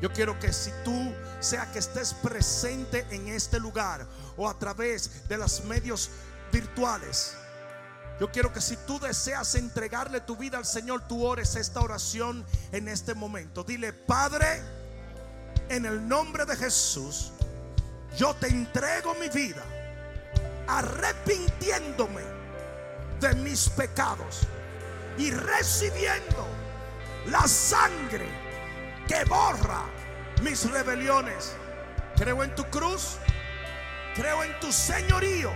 Yo quiero que si tú, sea que estés presente en este lugar o a través de los medios virtuales, yo quiero que si tú deseas entregarle tu vida al Señor, tú ores esta oración en este momento. Dile, Padre, en el nombre de Jesús, yo te entrego mi vida, arrepintiéndome de mis pecados y recibiendo la sangre que borra mis rebeliones. Creo en tu cruz, creo en tu señorío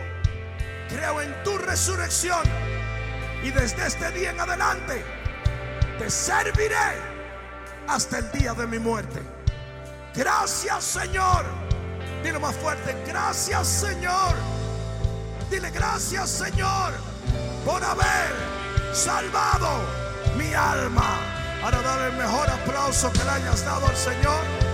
Creo en tu resurrección. Y desde este día en adelante te serviré hasta el día de mi muerte. Gracias Señor. Dile más fuerte. Gracias Señor. Dile gracias Señor por haber salvado mi alma. Para dar el mejor aplauso que le hayas dado al Señor.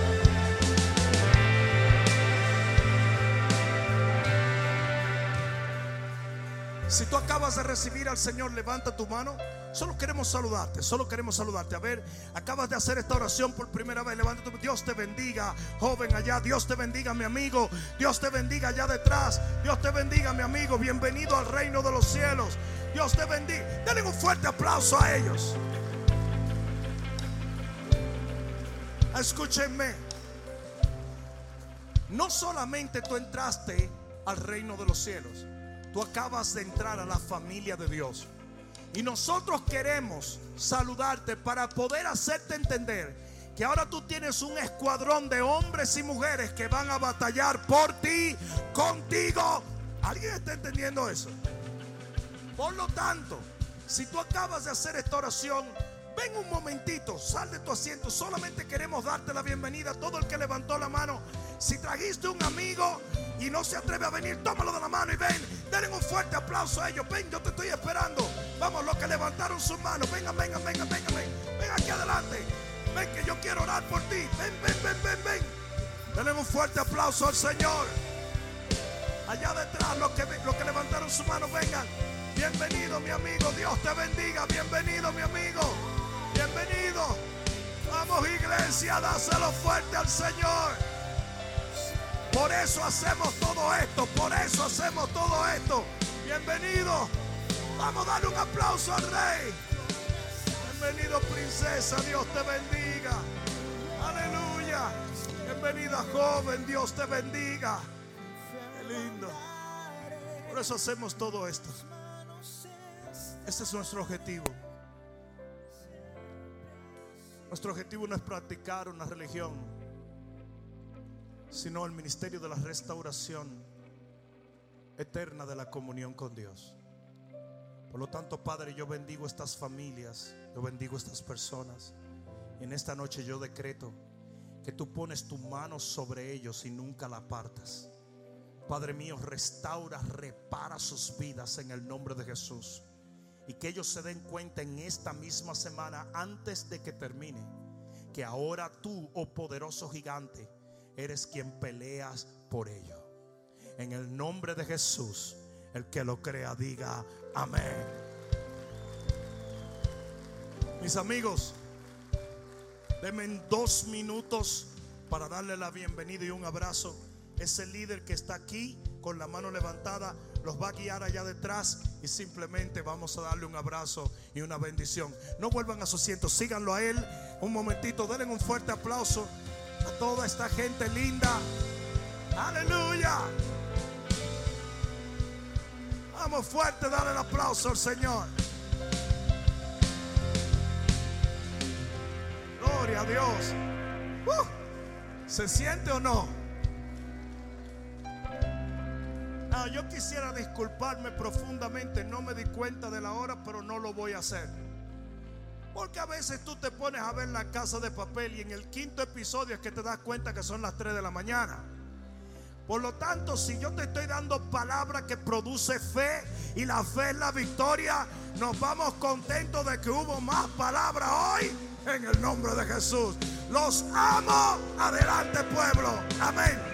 Si tú acabas de recibir al Señor, levanta tu mano. Solo queremos saludarte, solo queremos saludarte. A ver, acabas de hacer esta oración por primera vez. Levanta tu mano. Dios te bendiga, joven allá. Dios te bendiga, mi amigo. Dios te bendiga allá detrás. Dios te bendiga, mi amigo. Bienvenido al reino de los cielos. Dios te bendiga. Denle un fuerte aplauso a ellos. Escúchenme. No solamente tú entraste al reino de los cielos Tú acabas de entrar a la familia de Dios. Y nosotros queremos saludarte para poder hacerte entender que ahora tú tienes un escuadrón de hombres y mujeres que van a batallar por ti, contigo. ¿Alguien está entendiendo eso? Por lo tanto, si tú acabas de hacer esta oración, ven un momentito, sal de tu asiento. Solamente queremos darte la bienvenida a todo el que levantó la mano. Si trajiste un amigo, y no se atreve a venir, tómalo de la mano y ven. Denle un fuerte aplauso a ellos. Ven, yo te estoy esperando. Vamos, los que levantaron sus manos. Vengan, vengan, vengan, vengan, ven. Ven aquí adelante. Ven que yo quiero orar por ti. Ven, ven, ven, ven, ven. Denle un fuerte aplauso al Señor. Allá detrás, los que, los que levantaron sus manos, vengan. Bienvenido, mi amigo. Dios te bendiga. Bienvenido, mi amigo. Bienvenido. Vamos, iglesia, dáselo fuerte al Señor. Por eso hacemos todo esto, por eso hacemos todo esto. Bienvenido. Vamos a darle un aplauso al rey. Bienvenido princesa, Dios te bendiga. Aleluya. Bienvenida joven, Dios te bendiga. Qué lindo. Por eso hacemos todo esto. Este es nuestro objetivo. Nuestro objetivo no es practicar una religión, sino el ministerio de la restauración eterna de la comunión con Dios. Por lo tanto, Padre, yo bendigo estas familias, yo bendigo estas personas. En esta noche yo decreto que tú pones tu mano sobre ellos y nunca la apartas. Padre mío, restaura, repara sus vidas en el nombre de Jesús. Y que ellos se den cuenta en esta misma semana, antes de que termine, que ahora tú, oh poderoso gigante, eres quien peleas por ellos. En el nombre de Jesús, el que lo crea, diga amén. Mis amigos, denme dos minutos para darle la bienvenida y un abrazo. Ese líder que está aquí con la mano levantada los va a guiar allá detrás y simplemente vamos a darle un abrazo y una bendición. No vuelvan a su asiento, síganlo a él un momentito, denle un fuerte aplauso a toda esta gente linda. Aleluya. Vamos fuerte, dale el aplauso al Señor. Gloria a Dios. Uh, ¿Se siente o no? Ah, yo quisiera disculparme profundamente, no me di cuenta de la hora, pero no lo voy a hacer. Porque a veces tú te pones a ver la casa de papel y en el quinto episodio es que te das cuenta que son las 3 de la mañana. Por lo tanto, si yo te estoy dando palabra que produce fe y la fe es la victoria, nos vamos contentos de que hubo más palabra hoy en el nombre de Jesús. Los amo. Adelante pueblo. Amén.